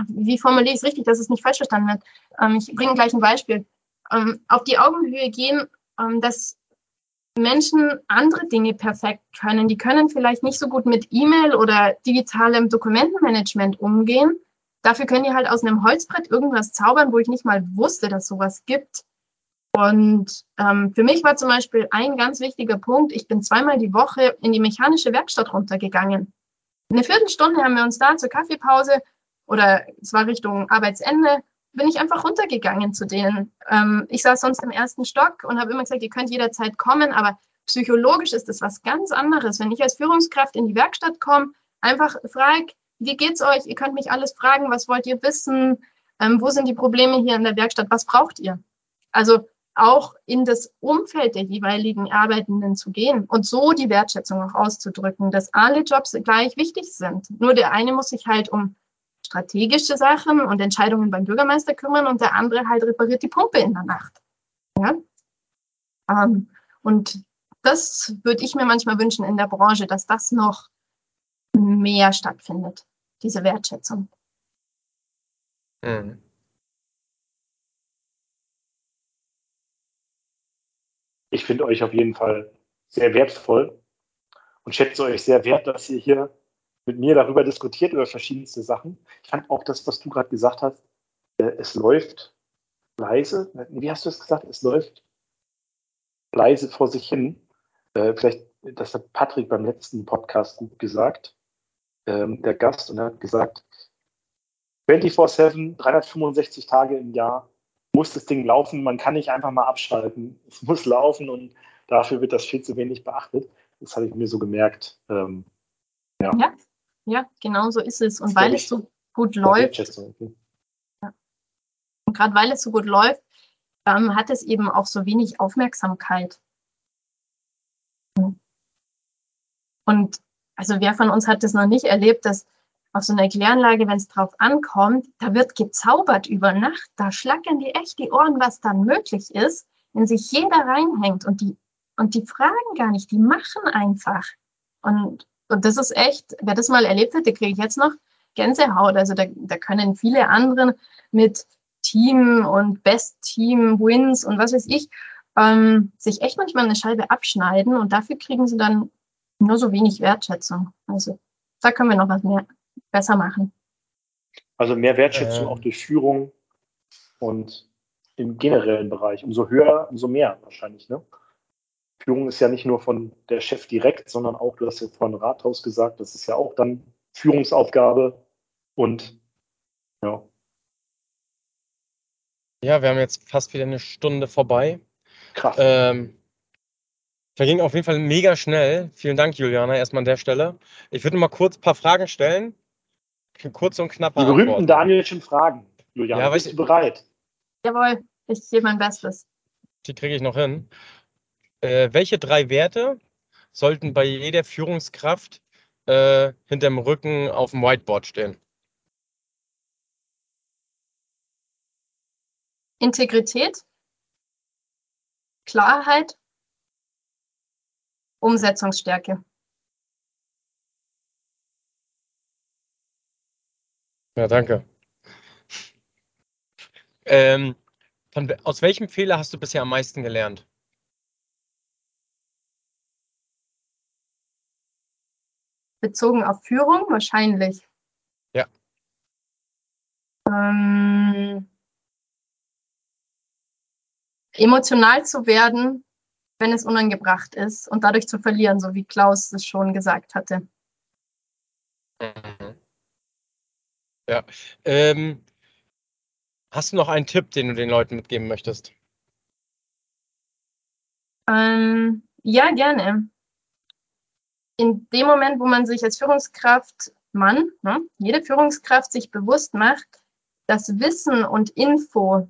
S3: wie formuliere ich es richtig, dass es nicht falsch verstanden wird? Ähm, ich bringe gleich ein Beispiel. Ähm, auf die Augenhöhe gehen, ähm, dass Menschen andere Dinge perfekt können. Die können vielleicht nicht so gut mit E-Mail oder digitalem Dokumentenmanagement umgehen. Dafür können die halt aus einem Holzbrett irgendwas zaubern, wo ich nicht mal wusste, dass sowas gibt. Und ähm, für mich war zum Beispiel ein ganz wichtiger Punkt, ich bin zweimal die Woche in die mechanische Werkstatt runtergegangen. Eine Viertelstunde haben wir uns da zur Kaffeepause oder es war Richtung Arbeitsende, bin ich einfach runtergegangen zu denen. Ähm, ich saß sonst im ersten Stock und habe immer gesagt, ihr könnt jederzeit kommen, aber psychologisch ist das was ganz anderes. Wenn ich als Führungskraft in die Werkstatt komme, einfach frage, wie geht's euch? Ihr könnt mich alles fragen, was wollt ihr wissen? Ähm, wo sind die Probleme hier in der Werkstatt? Was braucht ihr? Also auch in das Umfeld der jeweiligen Arbeitenden zu gehen und so die Wertschätzung auch auszudrücken, dass alle Jobs gleich wichtig sind. Nur der eine muss sich halt um strategische Sachen und Entscheidungen beim Bürgermeister kümmern und der andere halt repariert die Pumpe in der Nacht. Ja? Ähm, und das würde ich mir manchmal wünschen in der Branche, dass das noch mehr stattfindet, diese Wertschätzung. Mhm.
S1: Ich finde euch auf jeden Fall sehr wertvoll und schätze euch sehr wert, dass ihr hier mit mir darüber diskutiert, über verschiedenste Sachen. Ich fand auch das, was du gerade gesagt hast, äh, es läuft leise. Wie hast du es gesagt? Es läuft leise vor sich hin. Äh, vielleicht, das hat Patrick beim letzten Podcast gut gesagt, ähm, der Gast, und er hat gesagt, 24-7, 365 Tage im Jahr muss das Ding laufen. Man kann nicht einfach mal abschalten. Es muss laufen und dafür wird das viel zu wenig beachtet. Das habe ich mir so gemerkt. Ähm,
S3: ja. ja. Ja, genau so ist es. Und weil es so gut läuft, ja. und gerade weil es so gut läuft, ähm, hat es eben auch so wenig Aufmerksamkeit. Und also wer von uns hat das noch nicht erlebt, dass auf so einer Kläranlage, wenn es drauf ankommt, da wird gezaubert über Nacht, da schlackern die echt die Ohren, was dann möglich ist, wenn sich jeder reinhängt und die, und die fragen gar nicht, die machen einfach. Und und das ist echt, wer das mal erlebt hat, der kriege ich jetzt noch Gänsehaut. Also da, da können viele anderen mit Team und Best-Team-Wins und was weiß ich, ähm, sich echt manchmal eine Scheibe abschneiden und dafür kriegen sie dann nur so wenig Wertschätzung. Also da können wir noch was mehr besser machen.
S1: Also mehr Wertschätzung ähm. auch durch Führung und im generellen Bereich. Umso höher, umso mehr wahrscheinlich, ne? Führung ist ja nicht nur von der Chef direkt, sondern auch, du hast ja vorhin Rathaus gesagt, das ist ja auch dann Führungsaufgabe und ja.
S2: Ja, wir haben jetzt fast wieder eine Stunde vorbei. Krass. Ähm, verging auf jeden Fall mega schnell. Vielen Dank, Juliana, erstmal an der Stelle. Ich würde mal kurz ein paar Fragen stellen. Kurz und knapp.
S1: Die berühmten Antworten. Danielschen Fragen. Juliana, ja, bist ich, du bereit?
S3: Jawohl, ich gebe mein Bestes.
S2: Die kriege ich noch hin. Äh, welche drei Werte sollten bei jeder Führungskraft äh, hinterm Rücken auf dem Whiteboard stehen?
S3: Integrität, Klarheit, Umsetzungsstärke.
S2: Ja, danke. Ähm, von, aus welchem Fehler hast du bisher am meisten gelernt?
S3: Bezogen auf Führung wahrscheinlich.
S2: Ja.
S3: Ähm, emotional zu werden, wenn es unangebracht ist und dadurch zu verlieren, so wie Klaus es schon gesagt hatte.
S2: Mhm. Ja. Ähm, hast du noch einen Tipp, den du den Leuten mitgeben möchtest?
S3: Ähm, ja, gerne in dem Moment, wo man sich als Führungskraft, Mann, ne, jede Führungskraft sich bewusst macht, dass Wissen und Info,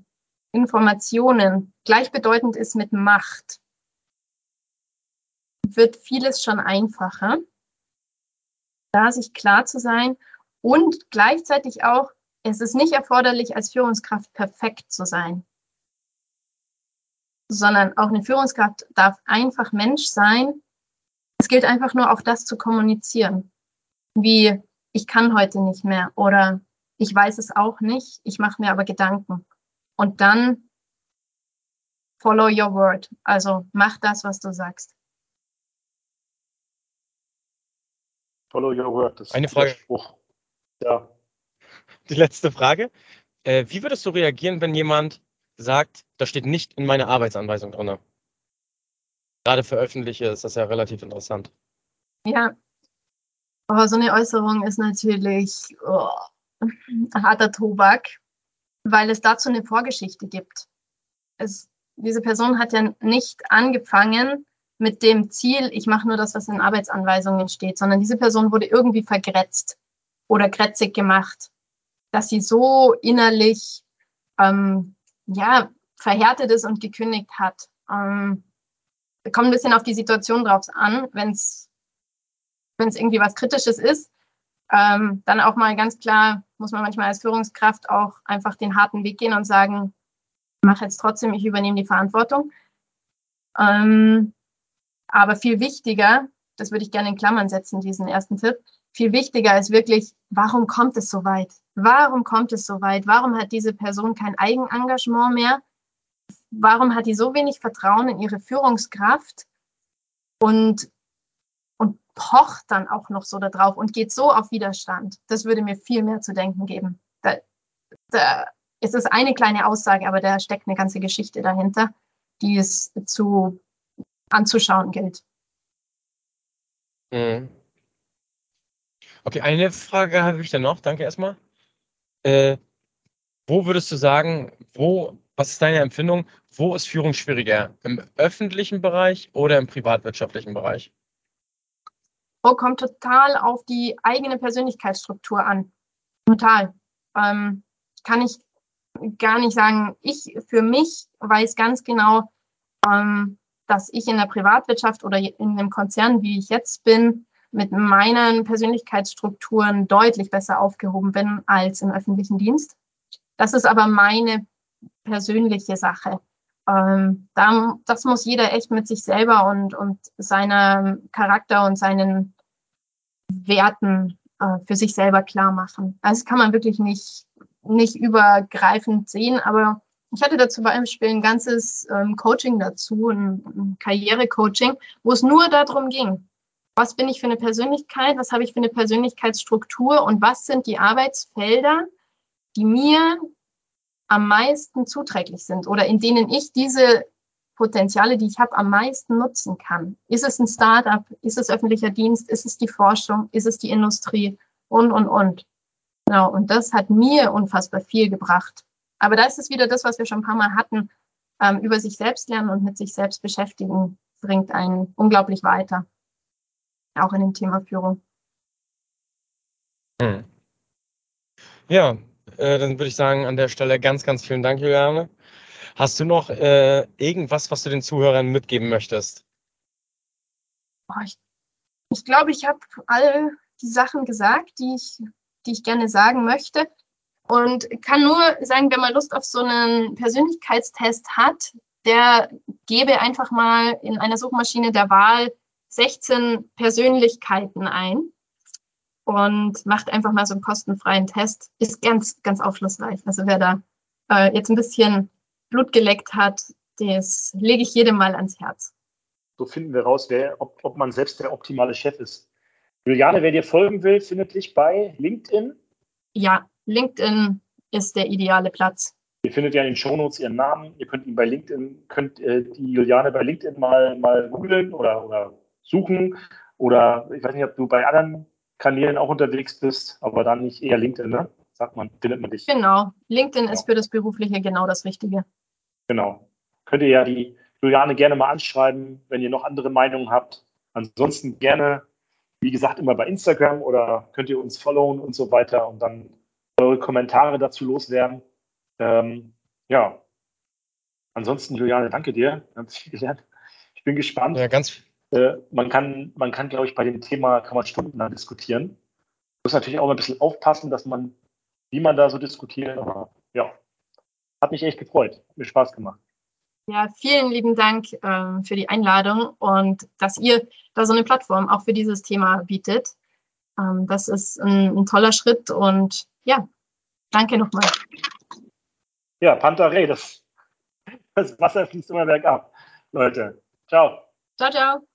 S3: Informationen gleichbedeutend ist mit Macht, wird vieles schon einfacher, da sich klar zu sein und gleichzeitig auch es ist nicht erforderlich, als Führungskraft perfekt zu sein, sondern auch eine Führungskraft darf einfach Mensch sein. Es gilt einfach nur auch das zu kommunizieren, wie ich kann heute nicht mehr oder ich weiß es auch nicht, ich mache mir aber Gedanken. Und dann follow your word, also mach das, was du sagst.
S1: Follow your word. Das
S2: Eine Frage.
S1: Spruch. Ja.
S2: Die letzte Frage. Äh, wie würdest du reagieren, wenn jemand sagt, das steht nicht in meiner Arbeitsanweisung drin? Gerade für Öffentliche ist das ja relativ interessant.
S3: Ja, aber so eine Äußerung ist natürlich oh, harter Tobak, weil es dazu eine Vorgeschichte gibt. Es, diese Person hat ja nicht angefangen mit dem Ziel, ich mache nur das, was in Arbeitsanweisungen steht, sondern diese Person wurde irgendwie vergrätzt oder grätzig gemacht, dass sie so innerlich ähm, ja, verhärtet ist und gekündigt hat. Ähm, kommt ein bisschen auf die Situation drauf an, wenn es irgendwie was Kritisches ist, ähm, dann auch mal ganz klar, muss man manchmal als Führungskraft auch einfach den harten Weg gehen und sagen, mach jetzt trotzdem, ich übernehme die Verantwortung. Ähm, aber viel wichtiger, das würde ich gerne in Klammern setzen, diesen ersten Tipp, viel wichtiger ist wirklich, warum kommt es so weit? Warum kommt es so weit? Warum hat diese Person kein Eigenengagement mehr? Warum hat die so wenig Vertrauen in ihre Führungskraft? Und pocht dann auch noch so darauf und geht so auf Widerstand. Das würde mir viel mehr zu denken geben. Da, da, es ist eine kleine Aussage, aber da steckt eine ganze Geschichte dahinter, die es zu anzuschauen gilt.
S2: Mhm. Okay, eine Frage habe ich dann noch. Danke erstmal. Äh, wo würdest du sagen, wo, was ist deine Empfindung, wo ist Führung schwieriger? Im öffentlichen Bereich oder im privatwirtschaftlichen Bereich?
S3: Oh, kommt total auf die eigene Persönlichkeitsstruktur an. Total. Ähm, kann ich gar nicht sagen. Ich für mich weiß ganz genau, ähm, dass ich in der Privatwirtschaft oder in einem Konzern, wie ich jetzt bin, mit meinen Persönlichkeitsstrukturen deutlich besser aufgehoben bin als im öffentlichen Dienst. Das ist aber meine persönliche Sache. Ähm, da, das muss jeder echt mit sich selber und, und seinem Charakter und seinen Werten äh, für sich selber klar machen. Also das kann man wirklich nicht, nicht übergreifend sehen, aber ich hatte da zum Beispiel ein ganzes ähm, Coaching dazu, ein, ein Karrierecoaching, wo es nur darum ging, was bin ich für eine Persönlichkeit, was habe ich für eine Persönlichkeitsstruktur und was sind die Arbeitsfelder, die mir am meisten zuträglich sind oder in denen ich diese Potenziale, die ich habe, am meisten nutzen kann. Ist es ein Startup? Ist es öffentlicher Dienst? Ist es die Forschung? Ist es die Industrie? Und, und, und. Genau. Und das hat mir unfassbar viel gebracht. Aber da ist es wieder das, was wir schon ein paar Mal hatten. Ähm, über sich selbst lernen und mit sich selbst beschäftigen bringt einen unglaublich weiter. Auch in dem Thema Führung.
S2: Hm. Ja, äh, dann würde ich sagen, an der Stelle ganz, ganz vielen Dank, Juliane. Hast du noch äh, irgendwas, was du den Zuhörern mitgeben möchtest?
S3: Ich, ich glaube, ich habe all die Sachen gesagt, die ich, die ich gerne sagen möchte. Und kann nur sagen, wenn man Lust auf so einen Persönlichkeitstest hat, der gebe einfach mal in einer Suchmaschine der Wahl 16 Persönlichkeiten ein und macht einfach mal so einen kostenfreien Test. Ist ganz, ganz aufschlussreich. Also wer da äh, jetzt ein bisschen Blut geleckt hat, das lege ich jedem mal ans Herz.
S1: So finden wir raus, wer, ob, ob man selbst der optimale Chef ist. Juliane, wer dir folgen will, findet dich bei LinkedIn.
S3: Ja, LinkedIn ist der ideale Platz.
S1: Ihr findet ja in den Shownotes ihren Namen. Ihr könnt ihn bei LinkedIn, könnt äh, die Juliane bei LinkedIn mal, mal googeln oder, oder suchen. Oder ich weiß nicht, ob du bei anderen Kanälen auch unterwegs bist, aber dann nicht eher LinkedIn, ne? Sagt man, findet man dich.
S3: Genau. LinkedIn genau. ist für das Berufliche genau das Richtige.
S1: Genau. Könnt ihr ja die Juliane gerne mal anschreiben, wenn ihr noch andere Meinungen habt. Ansonsten gerne, wie gesagt, immer bei Instagram oder könnt ihr uns followen und so weiter und dann eure Kommentare dazu loswerden. Ähm, ja. Ansonsten, Juliane, danke dir. Ganz viel gelernt. Ich bin gespannt.
S2: Ja, ganz.
S1: Äh, man kann, man kann, glaube ich, bei dem Thema kann man stundenlang diskutieren. Muss natürlich auch ein bisschen aufpassen, dass man wie man da so diskutiert. Aber ja, hat mich echt gefreut. Hat mir Spaß gemacht.
S3: Ja, vielen lieben Dank ähm, für die Einladung und dass ihr da so eine Plattform auch für dieses Thema bietet. Ähm, das ist ein, ein, toller Schritt und ja, danke nochmal.
S1: Ja, Pantarei, das, das Wasser fließt immer bergab. Leute, ciao.
S3: Ciao, ciao.